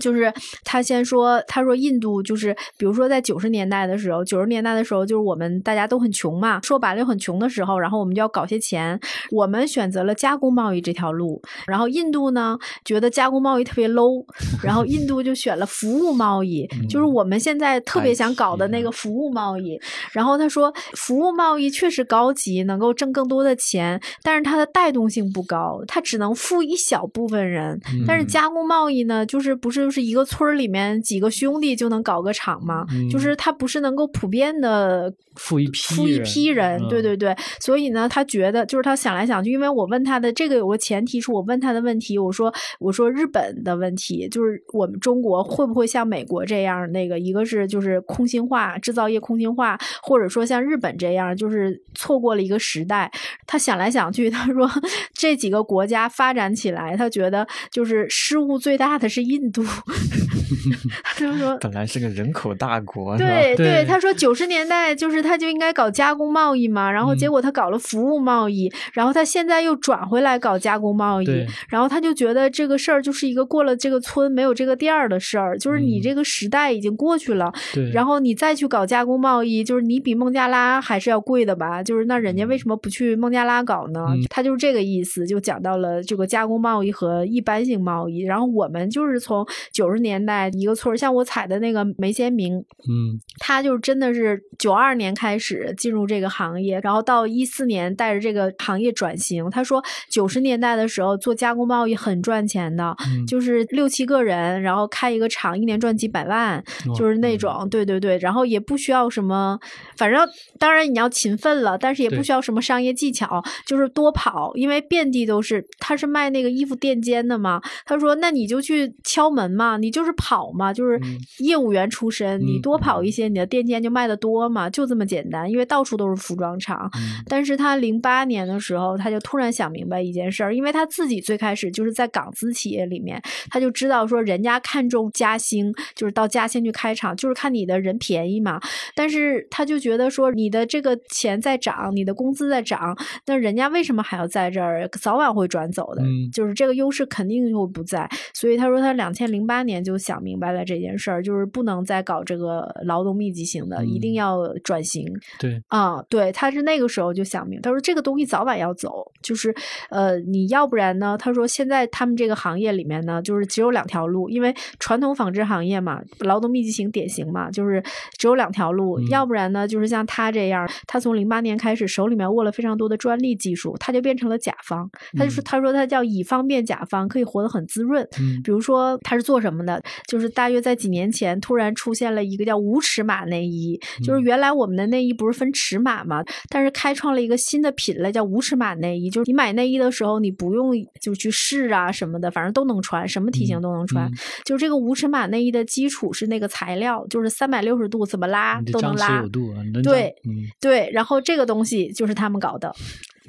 就是他先说，他说印度就是，比如说在九十年代的时候，九十年代的时候，就是我们大家都很穷嘛，说白了很穷的时候，然后我们就要搞些钱，我们选择了加工贸易这条路，然后印度呢觉得加工贸易特别 low，然后印度就选了服务贸易，就是我们现在特别想搞的那个服务贸易。然后他说，服务贸易确实高级，能够挣更多的钱，但是它的带动性不高，它只能富一小部分人。但是嗯加工贸易呢，就是不是就是一个村儿里面几个兄弟就能搞个厂吗？嗯就是它不是能够普遍的富一批富一批人，对嗯对对。所以呢，他觉得就是他想来想去，因为我问他的这个有个前提是我问他的问题，我说我说日本的问题就是我们中国会不会像美国这样，那个一个是就是空心化制造业空心化，或者说像日本这样就是错过了一个时代。他想来想去，他说这几个国家发展起来，他觉得就是失误最大的是印度。他就说本来是个人口大国，对对他说九十年代就是他就应该搞加工贸易嘛，然后结嗯果他搞了服务贸易，然后他现在又转回来搞加工贸易，然后他就觉得这个事儿就是一个过了这个村没有这个店儿的事儿，就是你嗯这个时代已经过去了，对，然后你再去搞加工贸易，就是你比孟加拉还是要贵的吧？就是那人家为什么不去孟加拉搞呢？嗯他就是这个意思，就讲到了这个加工贸易和一般性贸易。然后我们就是从九十年代一个村儿，像我采的那个梅先明，嗯他就真的是九二年开始进入这个行业，然后到一四年带着这个行业转型。他说九十年代的时候做加工贸易很赚钱的，嗯。就是六七个人，然后开一个厂，一年赚几百万，就是那种，对对对，然后也不需要什么，反正当然你要勤奋了，但是也不需要什么商业技巧，就是多跑，因为遍地都是。他是卖那个衣服垫肩的嘛，他说那你就去敲门嘛，你就是跑嘛，就是嗯。业务员出身，你嗯多跑一。些，你的垫肩就卖的多嘛，就这么简单，因为到处都是服装厂。嗯但是他零八年的时候，他就突然想明白一件事儿，因为他自己最开始就是在港资企业里面，他就知道说人家看重嘉兴，就是到嘉兴去开厂，就是看你的人便宜嘛。但是他就觉得说你的这个钱在涨，你的工资在涨，那人家为什么还要在这儿？早晚会转走的，嗯就是这个优势肯定会不在。所以他说他两千零八年就想明白了这件事儿，就是不能再搞这个劳动密集型的，一定嗯要转行。对啊，对，他是那个时候就想明，他说这个东西早晚要走，就是呃，你要不然呢？他说现在他们这个行业里面呢，就是只有两条路，因为传统纺织行业嘛，劳动密集型典型嘛，就是只有两条路，嗯要不然呢，就是像他这样，他从零八年开始手里面握了非常多的专利技术，他就变成了甲方，他就说嗯他说他叫乙方变甲方，可以活得很滋润。嗯比如说他是做什么的，就是大约在几年前突然出现了一个叫无尺码内衣，就是嗯原来我们的内衣不是分尺码嘛，但是开创了一个新的品类叫无尺码内衣，就是你买内衣的时候你不用就去试啊什么的，反正都能穿，什么体型嗯都能穿。嗯就这个无尺码内衣的基础是那个材料，就是三百六十度怎么拉都能拉有。度啊，对嗯，对，然后这个东西就是他们搞的，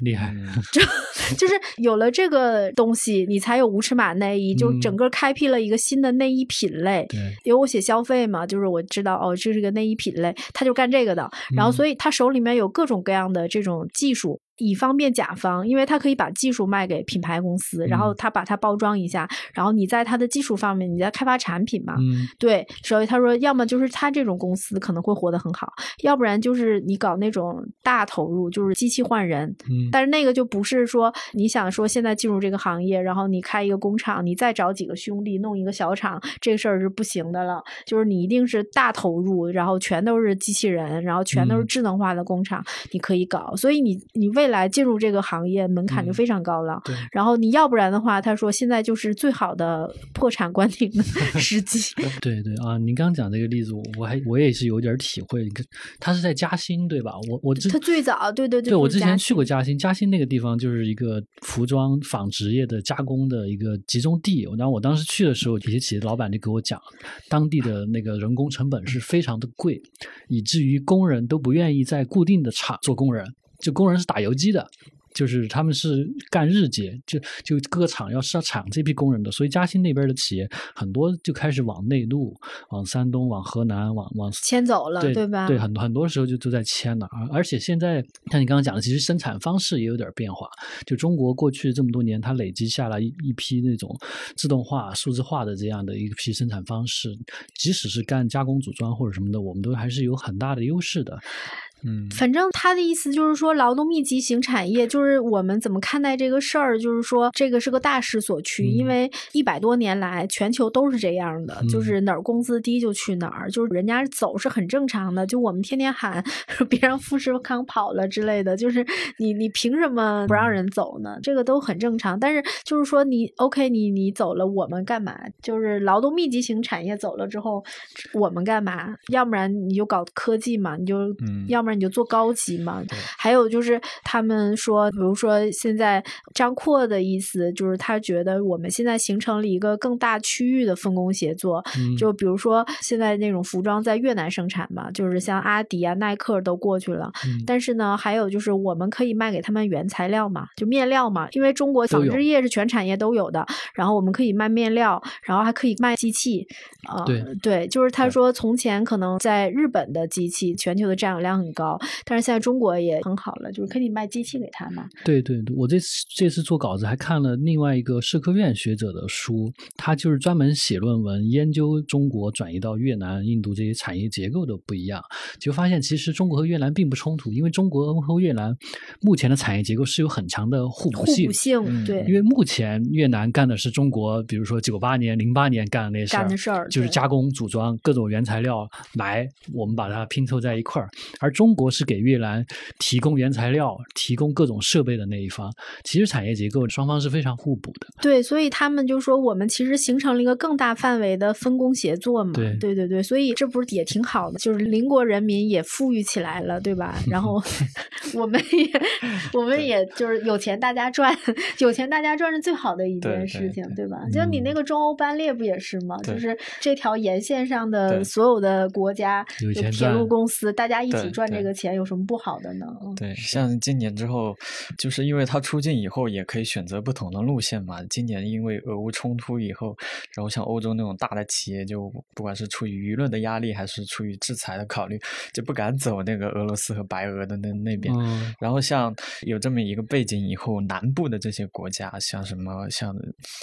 厉害，就 就是有了这个东西，你才有无尺码内衣，就嗯整个开辟了一个新的内衣品类。对，因为我写消费嘛，就是我知道哦，这是个内衣品类，他就干这个的。然后，嗯所以他手里面有各种各样的这种技术，以方便甲方，因为他可以把技术卖给品牌公司，然后嗯他把它包装一下，然后你在他的技术方面，你在开发产品嘛。嗯对，所以他说，要么就是他这种公司可能会活得很好，要不然就是你搞那种大投入，就是机器换人，嗯，但是那个就不是说你想说现在进入这个行业，然后你开一个工厂，你再找几个兄弟弄一个小厂，这个事儿是不行的了。就是你一定是大投入，然后全都是机器人，然后全都是嗯智能化的工厂，你可以搞。所以你你未来进入这个行业门槛就嗯非常高了。对然后你要不然的话，他说现在就是最好的破产关停的 时机。对对啊，您刚讲这个例子，我我还我也是有点体会。你看，他是在嘉兴对吧？我我之他最早对对对，对我之前去过嘉兴，嘉兴那个地方就是一个服装纺织业的加工的一个集中地。然后我当时去的时候，有些企业老板就给我讲，当地的那个人工成本是非常的贵，以至于工人都不愿意在固定的厂做工人，就工人是打游击的。就是他们是干日结，就就各个厂要是要产这批工人的，所以嘉兴那边的企业很多就开始往内陆、往山东、往河南、往往迁走了，对吧？对，很多很多时候就都在迁了，而而且现在像你刚刚讲的，其实生产方式也有点变化。就中国过去这么多年，它累积下来一一批那种自动化、数字化的这样的一批生产方式，即使是干加工组装或者什么的，我们都还是有很大的优势的。嗯，反正他的意思就是说，劳动密集型产业就是我们怎么看待这个事儿，就是说这个是个大势所趋，因嗯为一百多年来全球都是这样的，就嗯是哪儿工资低就去哪儿，就是人家走是很正常的。就我们天天喊 别让富士康跑了之类的，就是你你凭什么不让人走呢？这个都很正常。但是就是说你 OK，你你走了，我们干嘛？就是劳动密集型产业走了之后，我们干嘛？要不然你就搞科技嘛，你就、嗯要不然你就做高级嘛。还有就是他们说，比如说现在张阔的意思就是他觉得我们现在形成了一个更大区域的分工协作，嗯就比如说现在那种服装在越南生产嘛，就是像阿迪啊、耐克都过去了。嗯但是呢，还有就是我们可以卖给他们原材料嘛，就面料嘛，因为中国纺织业是全产业都有的，然后我们可以卖面料，然后还可以卖机器，啊、对对，就是他说从前可能在日本的机器全球的占有量很高，但是现在中国也很好了，就是可以卖机器给他嘛。对对对，我这次这次做稿子还看了另外一个社科院学者的书，他就是专门写论文研究中国转移到越南、印度这些产业结构的不一样，就发现其实中国和越南并不冲突，因为中国和越南目前的产业结构是有很强的互补性互性补。性，嗯对，因为目前越南干的是中国，比如说九八年、零八年干的那事儿，干的事儿就是加工、组装各种原材料来，我们把它拼凑在一块儿。而中国是给越南提供原材料、提供各种设备的那一方。其实产业结构双方是非常互补的。对，所以他们就说我们其实形成了一个更大范围的分工协作嘛。对对对对所以这不是也挺好的，就是邻国人民也富裕起来了，对吧？然后 我们也 我们也就是有钱大家赚，有钱大家赚是最好的一件事情，对吧？就你那嗯个中欧班列不也是吗？就是这条沿线上的所有的国家有铁路公司，大家一起赚这个钱，有什么不好的呢？嗯对，像今年之后，就是因为他出境以后也可以选择不同的路线嘛。今年因为俄乌冲突以后，然后像欧洲那种大的企业，就不管是出于舆论的压力，还是出于制裁的考虑，就不敢走那个俄罗斯和白俄的那那边。嗯然后像有这么一个背景以后，南部的这些国家，像什么像，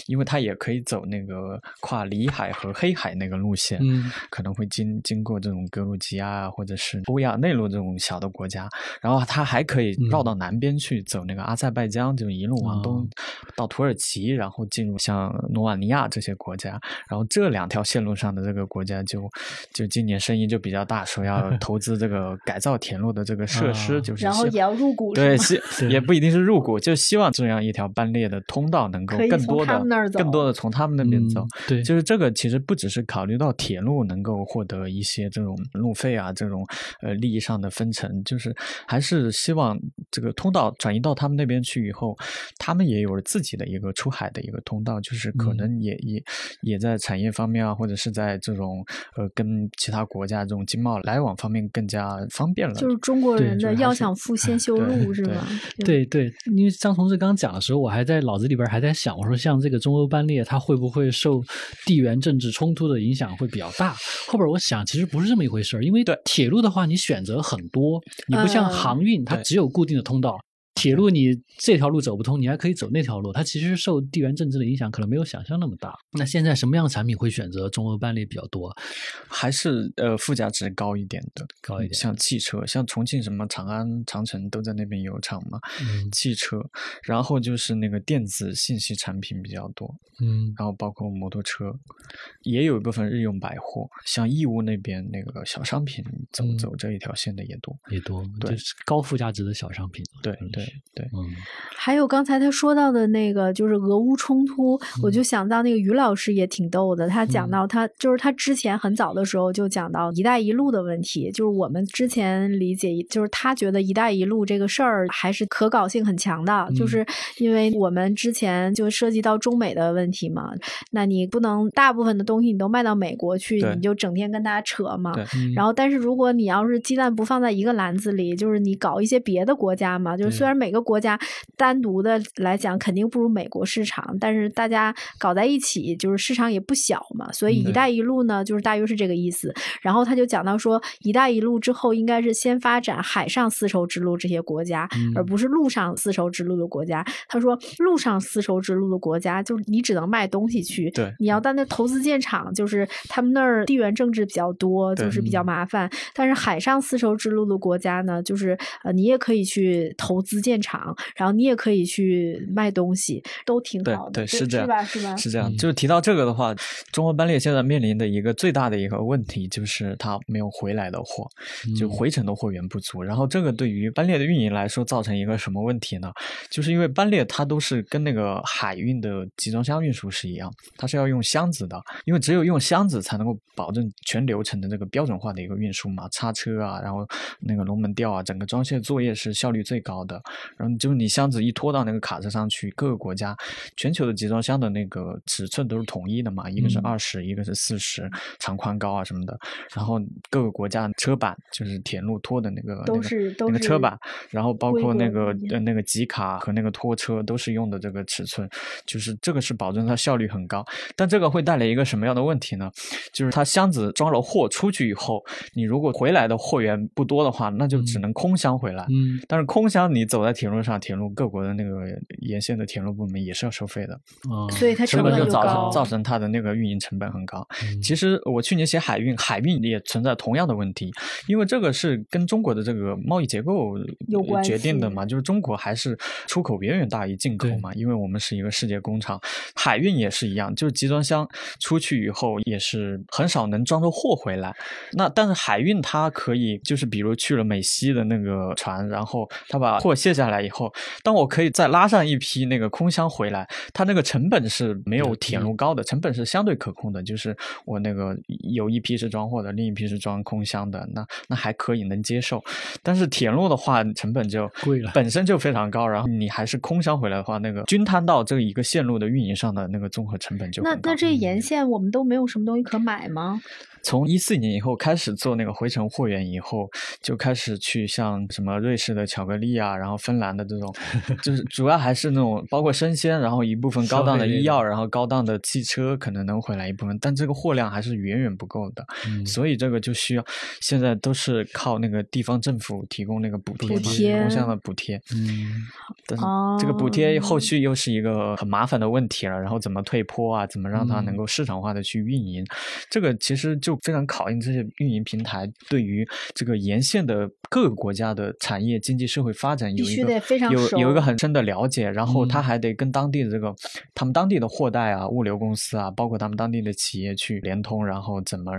因为它也可以走那个跨里海和黑海那个路线，嗯可能会经经过这种格鲁吉亚或者是欧亚内陆这种种小的国家，然后它还可以绕到南边去走那个阿塞拜疆，就一路往东到土耳其，然后进入像罗马尼亚这些国家。然后这两条线路上的这个国家就就今年声音就比较大，说要投资这个改造铁路的这个设施，就是然后也要入股，对，希 也不一定是入股，就希望这样一条班列的通道能够更多的更多的从他们那边走。对，就是这个其实不只是考虑到铁路能够获得一些这种路费啊这种呃利益上的分成，就是还是希望这个通道转移到他们那边去以后，他们也有了自己的一个出海的一个通道，就是可能也也也在产业方面啊，或者是在这种呃跟其他国家这种经贸来往方面更加方便了。就是中国人的要想富先修路是吧？对对，因为张同志刚讲的时候，我还在脑子里边还在想，我说像这个中欧班列，它会不会受地缘政治冲突的影响会比较大？后边我想其实不是这么一回事儿，因为铁路的话你选择很多，你不像航运，它只有固定的通道。铁路你这条路走不通，你还可以走那条路。它其实受地缘政治的影响，可能没有想象那么大。那现在什么样的产品会选择中欧班列比较多？还是呃附加值高一点的，高一点。像汽车，像重庆什么长安、长城都在那边有厂嘛。嗯。汽车，然后就是那个电子信息产品比较多。嗯。然后包括摩托车，也有一部分日用百货，像义乌那边那个小商品走走这一条线的也多，也多。对，高附加值的小商品。对对。对，嗯，还有刚才他说到的那个，就是俄乌冲突，我就想到那个于老师也挺逗的，他讲到他就是他之前很早的时候就讲到“一带一路”的问题，就是我们之前理解，就是他觉得“一带一路”这个事儿还是可搞性很强的，就是因为我们之前就涉及到中美的问题嘛，那你不能大部分的东西你都卖到美国去，你就整天跟他扯嘛，然后但是如果你要是鸡蛋不放在一个篮子里，就是你搞一些别的国家嘛，就是虽然。每个国家单独的来讲，肯定不如美国市场，但是大家搞在一起，就是市场也不小嘛。所以“一带一路”呢，就是大约是这个意思。然后他就讲到说，“一带一路”之后应该是先发展海上丝绸之路这些国家，而不是陆上丝绸之路的国家。他说，陆上丝绸之路的国家，就是你只能卖东西去，对，你要在那投资建厂，就是他们那儿地缘政治比较多，就是比较麻烦。但是海上丝绸之路的国家呢，就是呃，你也可以去投资建。现场，然后你也可以去卖东西，都挺好的。对，是这样，是吧？是吧？是这样。就是提到这个的话，中国班列现在面临的一个最大的一个问题，就是它没有回来的货，就回程的货源不足。然后这个对于班列的运营来说，造成一个什么问题呢？就是因为班列它都是跟那个海运的集装箱运输是一样，它是要用箱子的，因为只有用箱子才能够保证全流程的这个标准化的一个运输嘛，叉车啊，然后那个龙门吊啊，整个装卸作业是效率最高的。然后就是你箱子一拖到那个卡车上去，各个国家全球的集装箱的那个尺寸都是统一的嘛，一个是二十，一个是四十，长宽高啊什么的。然后各个国家车板就是铁路拖的那个都是那个车板，然后包括那个那个集卡和那个拖车都是用的这个尺寸，就是这个是保证它效率很高。但这个会带来一个什么样的问题呢？就是它箱子装了货出去以后，你如果回来的货源不多的话，那就只能空箱回来。嗯，但是空箱你走在铁路上，铁路各国的那个沿线的铁路部门也是要收费的，所以它成本就造成造成它的那个运营成本很高。其实我去年写海运，海运也存在同样的问题，因为这个是跟中国的这个贸易结构有决定的嘛，就是中国还是出口远远大于进口嘛，因为我们是一个世界工厂。海运也是一样，就是集装箱出去以后也是很少能装着货回来。那但是海运它可以，就是比如去了美西的那个船，然后它把货卸下来以后，当我可以再拉上一批那个空箱回来，它那个成本是没有铁路高的，成本是相对可控的。就是我那个有一批是装货的，另一批是装空箱的，那那还可以能接受。但是铁路的话，成本就贵了，本身就非常高。然后你还是空箱回来的话，那个均摊到这一个线路的运营上的那个综合成本就那那这沿线我们都没有什么东西可买吗？从一四年以后开始做那个回程货源以后，就开始去像什么瑞士的巧克力啊，然后芬兰的这种，就是主要还是那种包括生鲜，然后一部分高档的医药，然后高档的汽车可能能回来一部分，但这个货量还是远远不够的，嗯。所以这个就需要现在都是靠那个地方政府提供那个补贴嘛，贴工项的补贴，嗯。但是这个补哦贴后续又是一个很麻烦的问题了，然后怎么退坡啊，怎么让它能嗯。够市场化的去运营，这个其实就非常考验这些运营平台对于这个沿线的各个国家的产业、经济社会发展有一个得非常有有一个很深的了解，然后他嗯还得跟当地的这个他们当地的货代啊、物流公司啊，包括他们当地的企业去联通，然后怎么，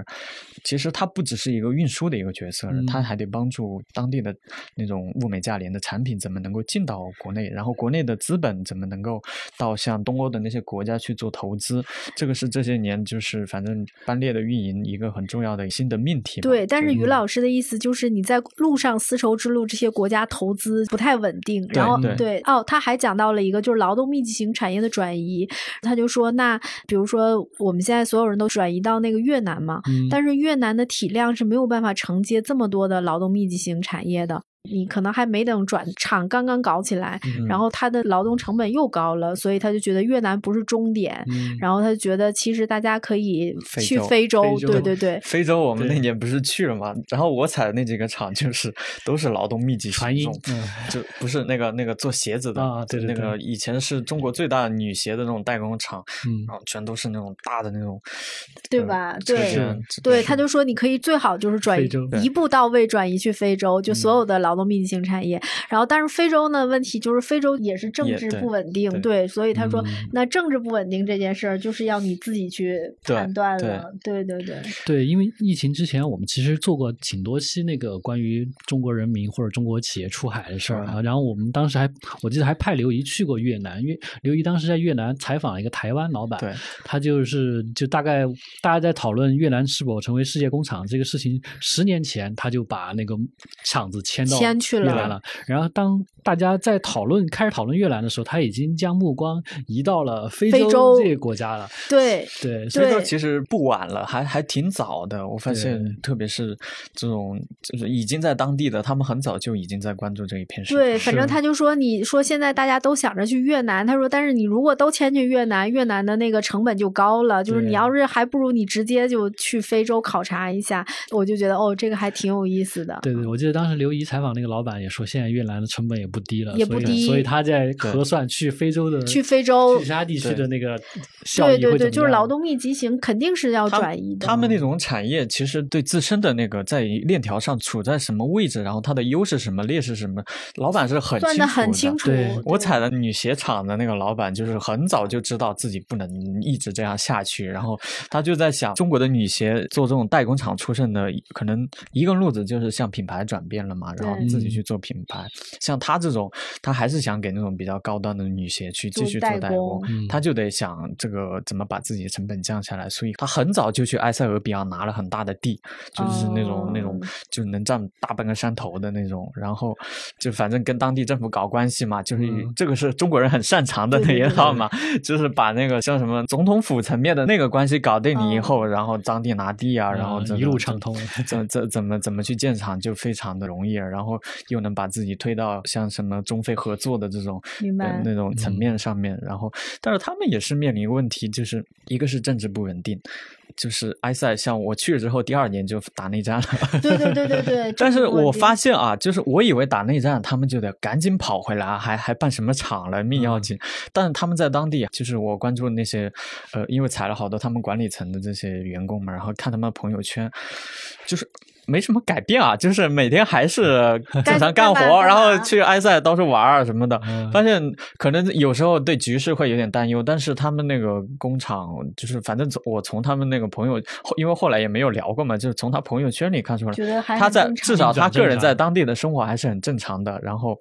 其实他不只是一个运输的一个角色，它嗯还得帮助当地的那种物美价廉的产品怎么能够进到国内，然后国内的资本怎么能够到像东欧的那些国家去做投资，这个是这些年就是反正班列的运营一个很重要的新的命题。对，但是于老师的意思就是你在路上丝绸之路这些国家投资不太稳定，然后对哦，他还讲到了一个就是劳动密集型产业的转移，他就说那比如说我们现在所有人都转移到那个越南嘛，嗯，但是越南的体量是没有办法承接这么多的劳动密集型产业的。你可能还没等转厂刚刚搞起来，嗯然后他的劳动成本又高了，所以他就觉得越南不是终点，嗯。然后他就觉得其实大家可以去非洲，非洲对对对，非洲我们那年不是去了嘛，然后我踩的那几个厂就是都是劳动密集型传音嗯就不是那个那个做鞋子的啊对对那个以前是中国最大的女鞋的那种代工厂，嗯然后全都是那种大的那种，呃对吧？对对，他就说你可以最好就是转移一步到位转移去非洲，就所嗯有的劳动密集型产业。然后，但是非洲呢，问题就是非洲也是政治不稳定，对对，所以他说嗯那政治不稳定这件事儿就是要你自己去判断对了，对对对，对，因为疫情之前，我们其实做过挺多期那个关于中国人民或者中国企业出海的事儿啊。然后我们当时还，我记得还派刘怡去过越南，因为刘怡当时在越南采访了一个台湾老板，对他就是就大概大家在讨论越南是否成为世界工厂这个事情，十年前他就把那个厂子迁到迁去了。然后当大家在讨论开始讨论越南的时候，他已经将目光移到了非非洲这个国家了。对对，所以说其实不晚了，还还挺早的。我发现，特别是这种就是已经在当地的，他们很早就已经在关注这一片市场。对，反正他就说，你说现在大家都想着去越南，他说，但是你如果都迁去越南，越南的那个成本就高了，就是你要是还不如你直接就去非洲考察一下，我就觉得哦，这个还挺有意思的。对对，我记得当时刘怡采访那个老板也说，现在越南的成本也不低了，所以也不低所以他在核算去非洲的去非洲去其他地区的那个效益对对对，就是劳动密集型肯定是要转移的。他们那种产业其实对自身的那个在链条上处在什么位置，然后它的优势什么、劣势什么，老板是很算得清楚的。很清楚。对我踩的女鞋厂的那个老板，就是很早就知道自己不能一直这样下去，然后他就在想，中国的女鞋做这种代工厂出身的，可能一个路子就是向品牌转变了嘛，然后自己去做品牌。像他这种，他还是想给那种比较高端的女鞋去继续做代工，嗯他就得想这个怎么把自己的成本降下来，所以他很早就去埃塞俄比亚拿了很大的地，就是那种、那种哦。就能占大半个山头的那种，然后就反正跟当地政府搞关系嘛，就是嗯。这个是中国人很擅长的那对对对一套嘛，就是把那个像什么总统府层面的那个关系搞定你以后，然后当地拿地啊，然后啊一路畅通。怎怎怎么怎么去建厂就非常的容易，然后又能把自己推到像什么中非合作的这种呃明白那种层嗯面上面，然后但是他们也是面临一个问题，就是一个是政治不稳定，就是埃塞像我去了之后第二年就打内战了，对对对对对 但是我发现啊，就是我以为打内战他们就得赶紧跑回来，还还办什么厂了，命要嗯紧。但是他们在当地，就是我关注那些，呃，因为采了好多他们管理层的这些员工嘛，然后看他们朋友圈，就是。没什么改变啊，就是每天还是正常 干活，然后去埃塞到处玩儿什么的。嗯发现可能有时候对局势会有点担忧，但是他们那个工厂，就是反正从我从他们那个朋友，因为后来也没有聊过嘛，就是从他朋友圈里看出来，他在至少他个人在当地的生活还是很正常的。然后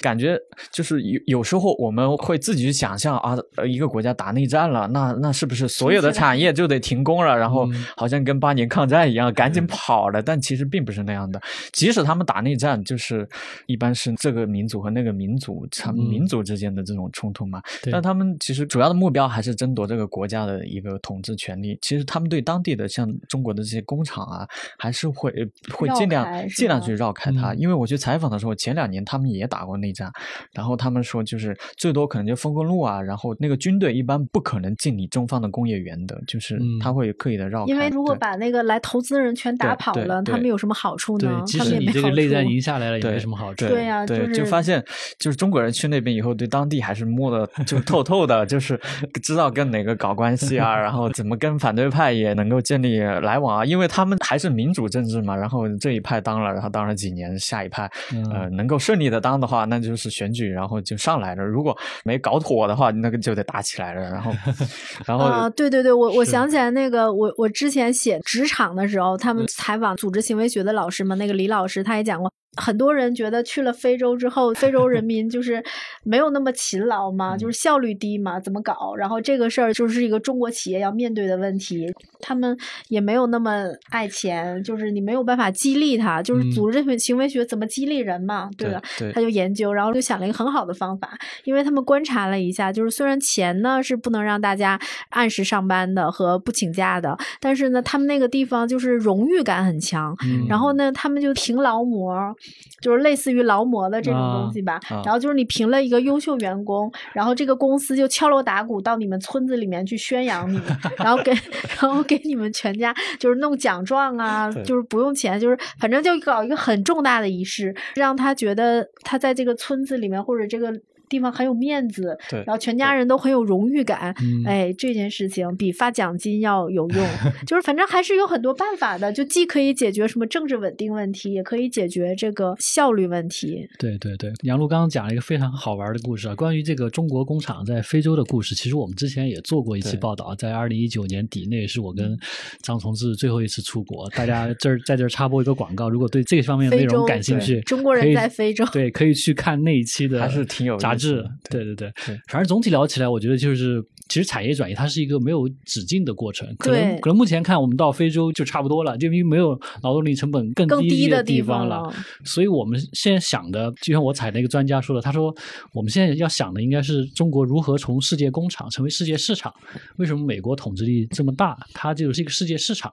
感觉就是有有时候我们会自己去想象啊，呃，一个国家打内战了，那那是不是所有的产业就得停工了？然后嗯好像跟八年抗战一样，赶紧跑了。但其其实并不是那样的。即使他们打内战，就是一般是这个民族和那个民族，他们民族之间的这种冲突嘛。但他们其实主要的目标还是争夺这个国家的一个统治权利。其实他们对当地的像中国的这些工厂啊，还是会会尽量尽量去绕开它。因为我去采访的时候，前两年他们也打过内战，然后他们说就是最多可能就封个路啊，然后那个军队一般不可能进你中方的工业园的，就是他会刻意的绕开。因为如果把那个来投资人全打跑了，他们有什么好处呢？他们也没好处。这个内战赢下来了也没什么好处。对呀，对，就发现就是中国人去那边以后，对当地还是摸的就透透的，就是知道跟哪个搞关系啊，然后怎么跟反对派也能够建立来往啊，因为他们还是民主政治嘛。然后这一派当了，然后当了几年，下一派呃能够顺利的当的话，那就是选举，然后就上来了。如果没搞妥的话，那个就得打起来了。然后，然后啊，对对对，我我想起来那个，我我之前写职场的时候，他们采访组织行为学的老师嘛，那个李老师他也讲过。很多人觉得去了非洲之后，非洲人 民就是没有那么勤劳嘛，就是效率低嘛，怎么搞？然后这个事儿就是一个中国企业要面对的问题。他们也没有那么爱钱，就是你没有办法激励他，就是组织行为学怎么激励人嘛，对吧？他就研究，然后就想了一个很好的方法，因为他们观察了一下，就是虽然钱呢是不能让大家按时上班的和不请假的，但是呢，他们那个地方就是荣誉感很强，然后呢，他们就评劳模。就是类似于劳模的这种东西吧，然后就是你评了一个优秀员工，然后这个公司就敲锣打鼓到你们村子里面去宣扬你，然后给 然后给你们全家就是弄奖状啊，就是不用钱，就是反正就搞一个很重大的仪式，让他觉得他在这个村子里面或者这个。地方很有面子，对，然后全家人都很有荣誉感，哎，这件事情比发奖金要有用，就是反正还是有很多办法的，就既可以解决什么政治稳定问题，也可以解决这个效率问题。对对对，杨璐刚刚讲了一个非常好玩的故事啊，关于这个中国工厂在非洲的故事，其实我们之前也做过一期报道，在二零一九年底内是我跟张从志最后一次出国，大家这儿在这儿插播一个广告，如果对这个方面内容感兴趣，中国人在非洲，对，可以去看那一期的，还是挺有。是，对对对，反正总体聊起来，我觉得就是，其实产业转移它是一个没有止境的过程。可能可能目前看，我们到非洲就差不多了，就因为没有劳动力成本更低的地方了。所以我们现在想的，就像我采那个专家说的，他说我们现在要想的应该是中国如何从世界工厂成为世界市场。为什么美国统治力这么大？它就是一个世界市场。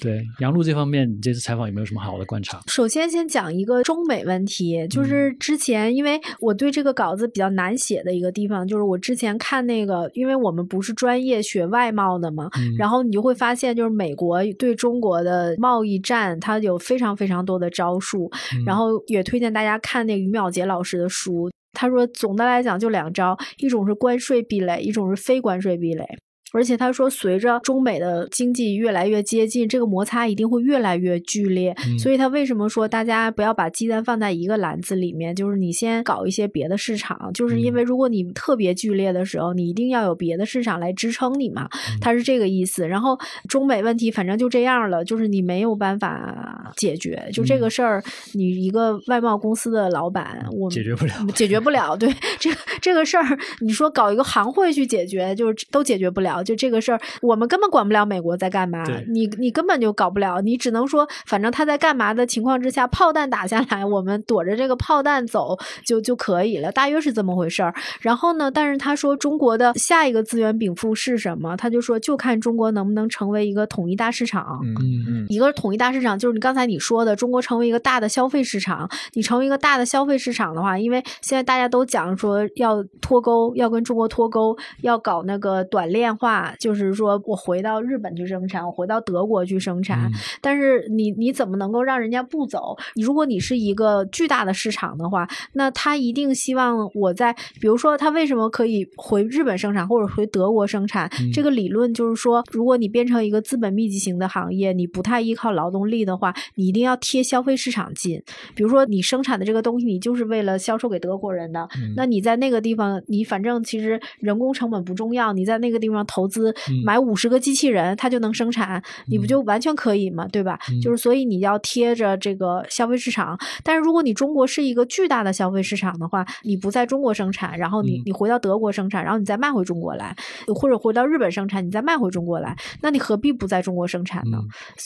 对杨璐这方面，你这次采访有没有什么好的观察？首先，先讲一个中美问题，就是之前因为我对这个稿子比较难写的一个地方，就是我之前看那个，因为我们不是专业学外贸的嘛，然后你就会发现，就是美国对中国的贸易战，它有非常非常多的招数，然后也推荐大家看那个于淼杰老师的书，他说总的来讲就两招，一种是关税壁垒，一种是非关税壁垒。而且他说，随着中美的经济越来越接近，这个摩擦一定会越来越剧烈。所以他为什么说大家不要把鸡蛋放在一个篮子里面？就是你先搞一些别的市场，就是因为如果你特别剧烈的时候，你一定要有别的市场来支撑你嘛。他是这个意思。然后中美问题反正就这样了，就是你没有办法解决。就这个事儿，你一个外贸公司的老板，我解决不了，解决不了。对，这这个事儿，你说搞一个行会去解决，就是都解决不了。就这个事儿，我们根本管不了美国在干嘛，你你根本就搞不了，你只能说，反正他在干嘛的情况之下，炮弹打下来，我们躲着这个炮弹走就就可以了，大约是这么回事儿。然后呢，但是他说中国的下一个资源禀赋是什么？他就说，就看中国能不能成为一个统一大市场。嗯嗯，一个统一大市场就是你刚才你说的，中国成为一个大的消费市场。你成为一个大的消费市场的话，因为现在大家都讲说要脱钩，要跟中国脱钩，要搞那个短链化。话就是说我回到日本去生产，我回到德国去生产，但是你你怎么能够让人家不走？如果你是一个巨大的市场的话，那他一定希望我在，比如说他为什么可以回日本生产或者回德国生产？这个理论就是说，如果你变成一个资本密集型的行业，你不太依靠劳动力的话，你一定要贴消费市场近。比如说你生产的这个东西，你就是为了销售给德国人的，那你在那个地方，你反正其实人工成本不重要，你在那个地方。投资买五十个机器人，它就能生产，你不就完全可以吗？对吧？就是所以你要贴着这个消费市场。但是如果你中国是一个巨大的消费市场的话，你不在中国生产，然后你你回到德国生产，然后你再卖回中国来，或者回到日本生产，你再卖回中国来，那你何必不在中国生产呢？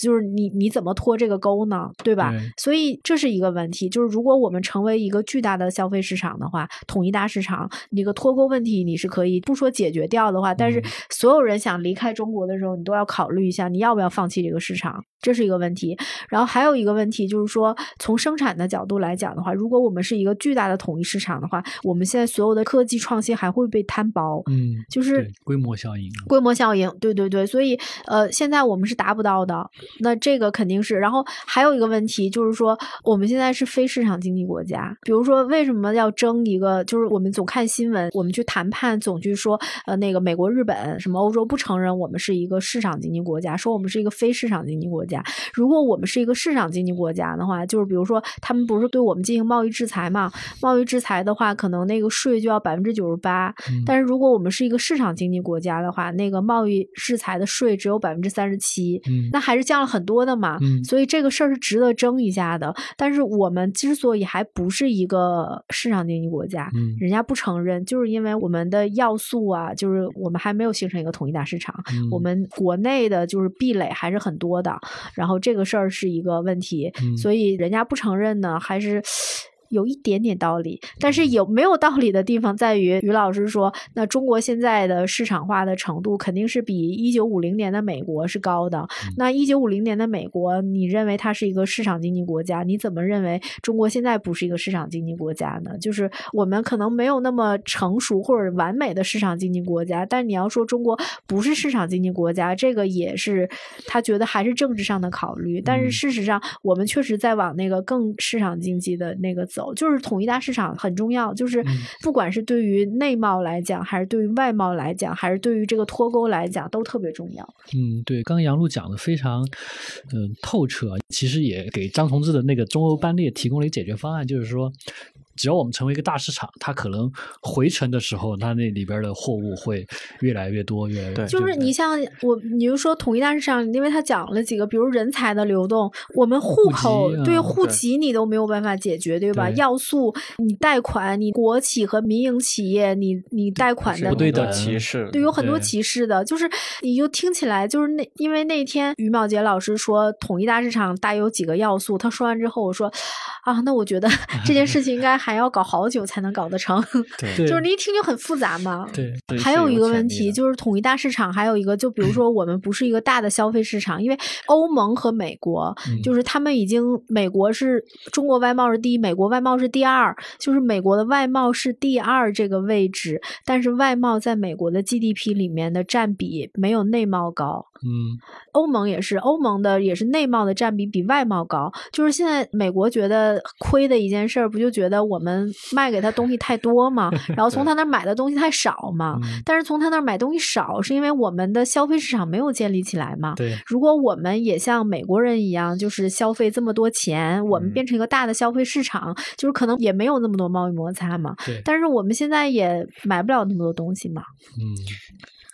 就是你你怎么脱这个钩呢？对吧？所以这是一个问题。就是如果我们成为一个巨大的消费市场的话，统一大市场，这个脱钩问题你是可以不说解决掉的话，但是所有人想离开中国的时候，你都要考虑一下，你要不要放弃这个市场，这是一个问题。然后还有一个问题就是说，从生产的角度来讲的话，如果我们是一个巨大的统一市场的话，我们现在所有的科技创新还会被摊薄，嗯，就是规模效应，规模效应，对对对，所以呃，现在我们是达不到的，那这个肯定是。然后还有一个问题就是说，我们现在是非市场经济国家，比如说为什么要争一个？就是我们总看新闻，我们去谈判，总去说呃那个美国、日本什么欧洲不承认我们是一个市场经济国家，说我们是一个非市场经济国家。如果我们是一个市场经济国家的话，就是比如说他们不是对我们进行贸易制裁嘛？贸易制裁的话，可能那个税就要百分之九十八。但是如果我们是一个市场经济国家的话，那个贸易制裁的税只有百分之三十七，那还是降了很多的嘛。所以这个事儿是值得争一下的。但是我们之所以还不是一个市场经济国家，人家不承认，就是因为我们的要素啊，就是我们还没有形成一个统一大市场，我们国内的就是壁垒还是很多的。然后这个事儿是一个问题，所以人家不承认呢，还是。有一点点道理，但是有没有道理的地方在于，于老师说，那中国现在的市场化的程度肯定是比一九五零年的美国是高的。那一九五零年的美国，你认为它是一个市场经济国家？你怎么认为中国现在不是一个市场经济国家呢？就是我们可能没有那么成熟或者完美的市场经济国家，但你要说中国不是市场经济国家，这个也是他觉得还是政治上的考虑。但是事实上，我们确实在往那个更市场经济的那个走。就是统一大市场很重要，就是不管是对于内贸来讲，还是对于外贸来讲，还是对于这个脱钩来讲，都特别重要。嗯，对，刚刚杨璐讲的非常嗯透彻，其实也给张同志的那个中欧班列提供了一个解决方案，就是说。只要我们成为一个大市场，它可能回程的时候，它那里边的货物会越来越多，越来越就是你像我，你就说统一大市场，因为他讲了几个，比如人才的流动，我们户口对户籍你都没有办法解决，对吧？要素你贷款，你国企和民营企业，你你贷款的不对的歧视，对，有很多歧视的，就是你就听起来就是那，因为那天于淼杰老师说统一大市场大有几个要素，他说完之后，我说啊，那我觉得 这件事情应该还。还要搞好久才能搞得成，对，就是你一听就很复杂嘛。对，还有一个问题就是统一大市场，还有一个就比如说我们不是一个大的消费市场，因为欧盟和美国就是他们已经，美国是中国外贸是第一，美国外贸是第二，就是美国的外贸是第二这个位置，但是外贸在美国的 GDP 里面的占比没有内贸高。嗯，欧盟也是，欧盟的也是内贸的占比比外贸高，就是现在美国觉得亏的一件事儿，不就觉得我们卖给他东西太多嘛，然后从他那儿买的东西太少嘛，但是从他那儿买东西少，是因为我们的消费市场没有建立起来嘛。对，如果我们也像美国人一样，就是消费这么多钱，我们变成一个大的消费市场，就是可能也没有那么多贸易摩擦嘛。对，但是我们现在也买不了那么多东西嘛。嗯。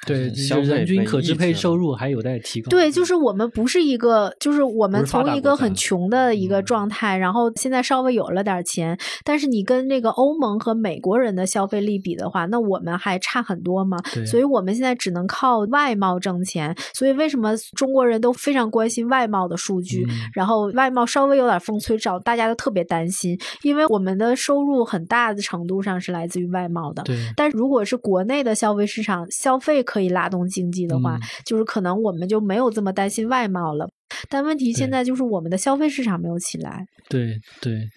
对，人均可支配收入还有待提高。对，就是我们不是一个，就是我们从一个很穷的一个状态，然后现在稍微有了点钱，但是你跟那个欧盟和美国人的消费力比的话，那我们还差很多嘛。所以我们现在只能靠外贸挣钱。所以为什么中国人都非常关心外贸的数据？然后外贸稍微有点风吹草，大家都特别担心，因为我们的收入很大的程度上是来自于外贸的。对，但如果是国内的消费市场，消费可以拉动经济的话，就是可能我们就没有这么担心外贸了。但问题现在就是我们的消费市场没有起来。对对。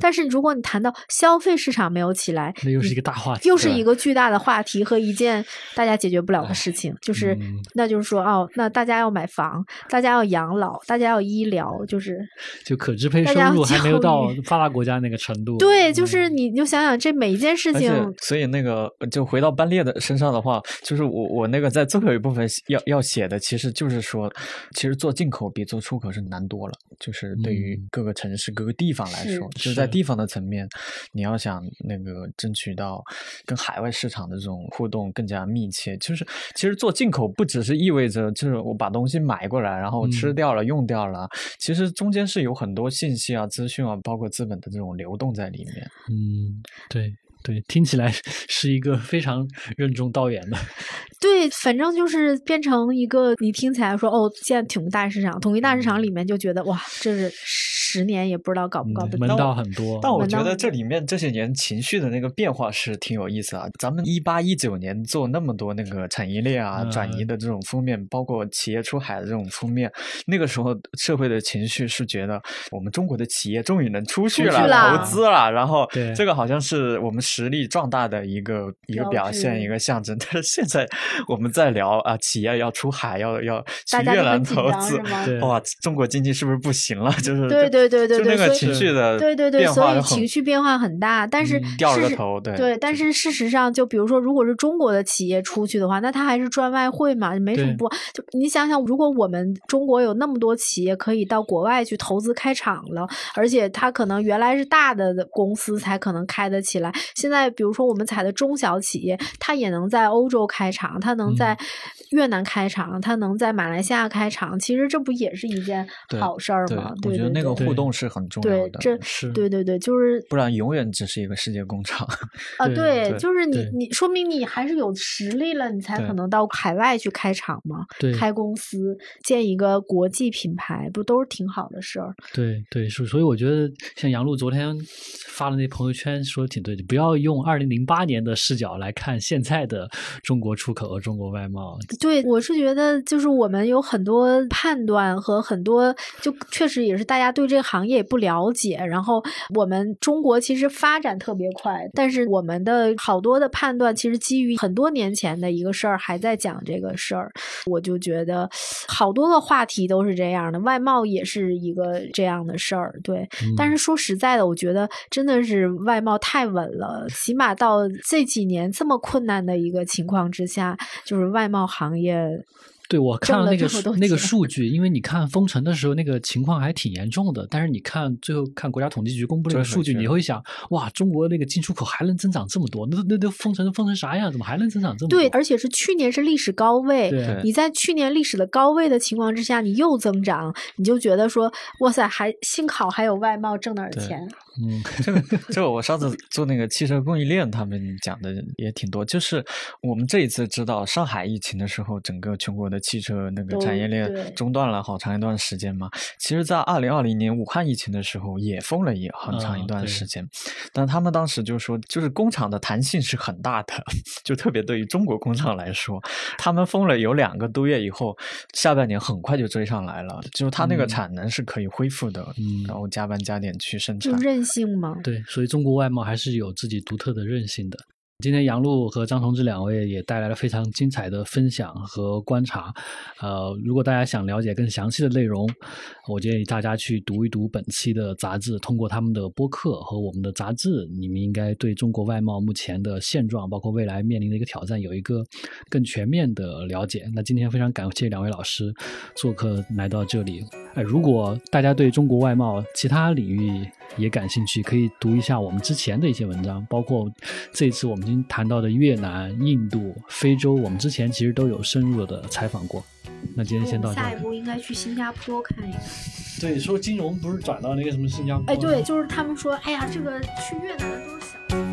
但是如果你谈到消费市场没有起来，那又是一个大话题，又是一个巨大的话题和一件大家解决不了的事情。就是，那就是说，哦，那大家要买房，大家要养老，大家要医疗，就是就可支配收入还没有到发达国家那个程度。对，就是你就想想这每一件事情。所以那个就回到班列的身上的话，就是我我那个在最后一部分要要写的，其实就是说，其实做进口口比做出口是难多了。就是对于嗯各个城市、各个地方来说，就是在地方的层面，你要想那个争取到跟海外市场的这种互动更加密切，就是其实做进口不只是意味着就是我把东西买过来，然后吃嗯掉了、用掉了，其实中间是有很多信息啊、资讯啊，包括资本的这种流动在里面。嗯，对对，听起来是一个非常任重道远的。对，反正就是变成一个你听起来说哦，现在统一大市场，统一大市场里面就觉得哇，这是十年也不知道搞不搞得到门定。道很多。但我觉得这里面这些年情绪的那个变化是挺有意思啊。咱们一八一九年做那么多那个产业链啊、转移嗯的这种封面，包括企业出海的这种封面，那个时候社会的情绪是觉得我们中国的企业终于能出去了、投资了，然后这个好像是我们实力壮大的一个一个表现、一个象征。但是现在我们在聊啊，企业要出海，要要去越南投资哇，中国经济是不是不行了？就是对对对对就那个对所以情绪的对对对，所以情绪变化很大，但是嗯掉了事实个头，对对，但是事实上，就比如说，如果是中国的企业出去的话，那他还是赚外汇嘛，没什么不。就你想想，如果我们中国有那么多企业可以到国外去投资开厂了，而且它可能原来是大的公司才可能开得起来，现在比如说我们采的中小企业，它也能在欧洲开厂，它能在嗯越南开厂，它能在马来西亚开厂，其实这不也是一件好事儿对吗？，我对对觉得那个互动是很重要的，，对这是对对对，就是不然永远只是一个世界工厂。啊，对就是你你说明你还是有实力了，你才可能到海外去开厂嘛，对开公司，建一个国际品牌，不都是挺好的事儿？对对，所所以我觉得像杨璐昨天发的那朋友圈说的挺对的，不要用二零零八年的视角来看现在的中国出口和中国外贸。对，我是觉得就是我们有很多判断和很多，就确实也是大家对这个行业也不了解，然后我们中国其实发展特别快，但是我们的好多的判断其实基于很多年前的一个事儿，还在讲这个事儿，我就觉得好多个话题都是这样的，外贸也是一个这样的事儿，对。但是说实在的，我觉得真的是外贸太稳了，起码到这几年这么困难的一个情况之下，就是外贸行业。对，我看了了那个那个数据，因为你看封城的时候那个情况还挺严重的，但是你看最后看国家统计局公布那个数据，你会想，哇，中国那个进出口还能增长这么多？那那都封城封成啥样？怎么还能增长这么多？对，而且是去年是历史高位。你在去年历史的高位的情况之下，你又增长，你就觉得说，哇塞，还幸好还有外贸挣点儿钱。嗯，这个这个，我上次做那个汽车供应链，他们讲的也挺多。就是我们这一次知道上海疫情的时候，整个全国的汽车那个产业链中断了好长一段时间嘛。其实，在二零二零年武汉疫情的时候，也封了也很长一段时间。但他们当时就说，就是工厂的弹性是很大的，就特别对于中国工厂来说，他们封了有两个多月以后，下半年很快就追上来了，就是它那个嗯产能是可以恢复的，嗯然后加班加点去生产。就任性吗，对，所以中国外贸还是有自己独特的韧性的。今天杨璐和张同志两位也带来了非常精彩的分享和观察。呃，如果大家想了解更详细的内容，我建议大家去读一读本期的杂志。通过他们的播客和我们的杂志，你们应该对中国外贸目前的现状，包括未来面临的一个挑战，有一个更全面的了解。那今天非常感谢两位老师做客来到这里。哎，如果大家对中国外贸其他领域也感兴趣，可以读一下我们之前的一些文章，包括这次我们已经谈到的越南、印度、非洲，我们之前其实都有深入的采访过。那今天先到这里。下一步应该去新加坡看一看。对，说金融不是转到那个什么新加坡？哎，对，就是他们说，哎呀，这个去越南的都是小。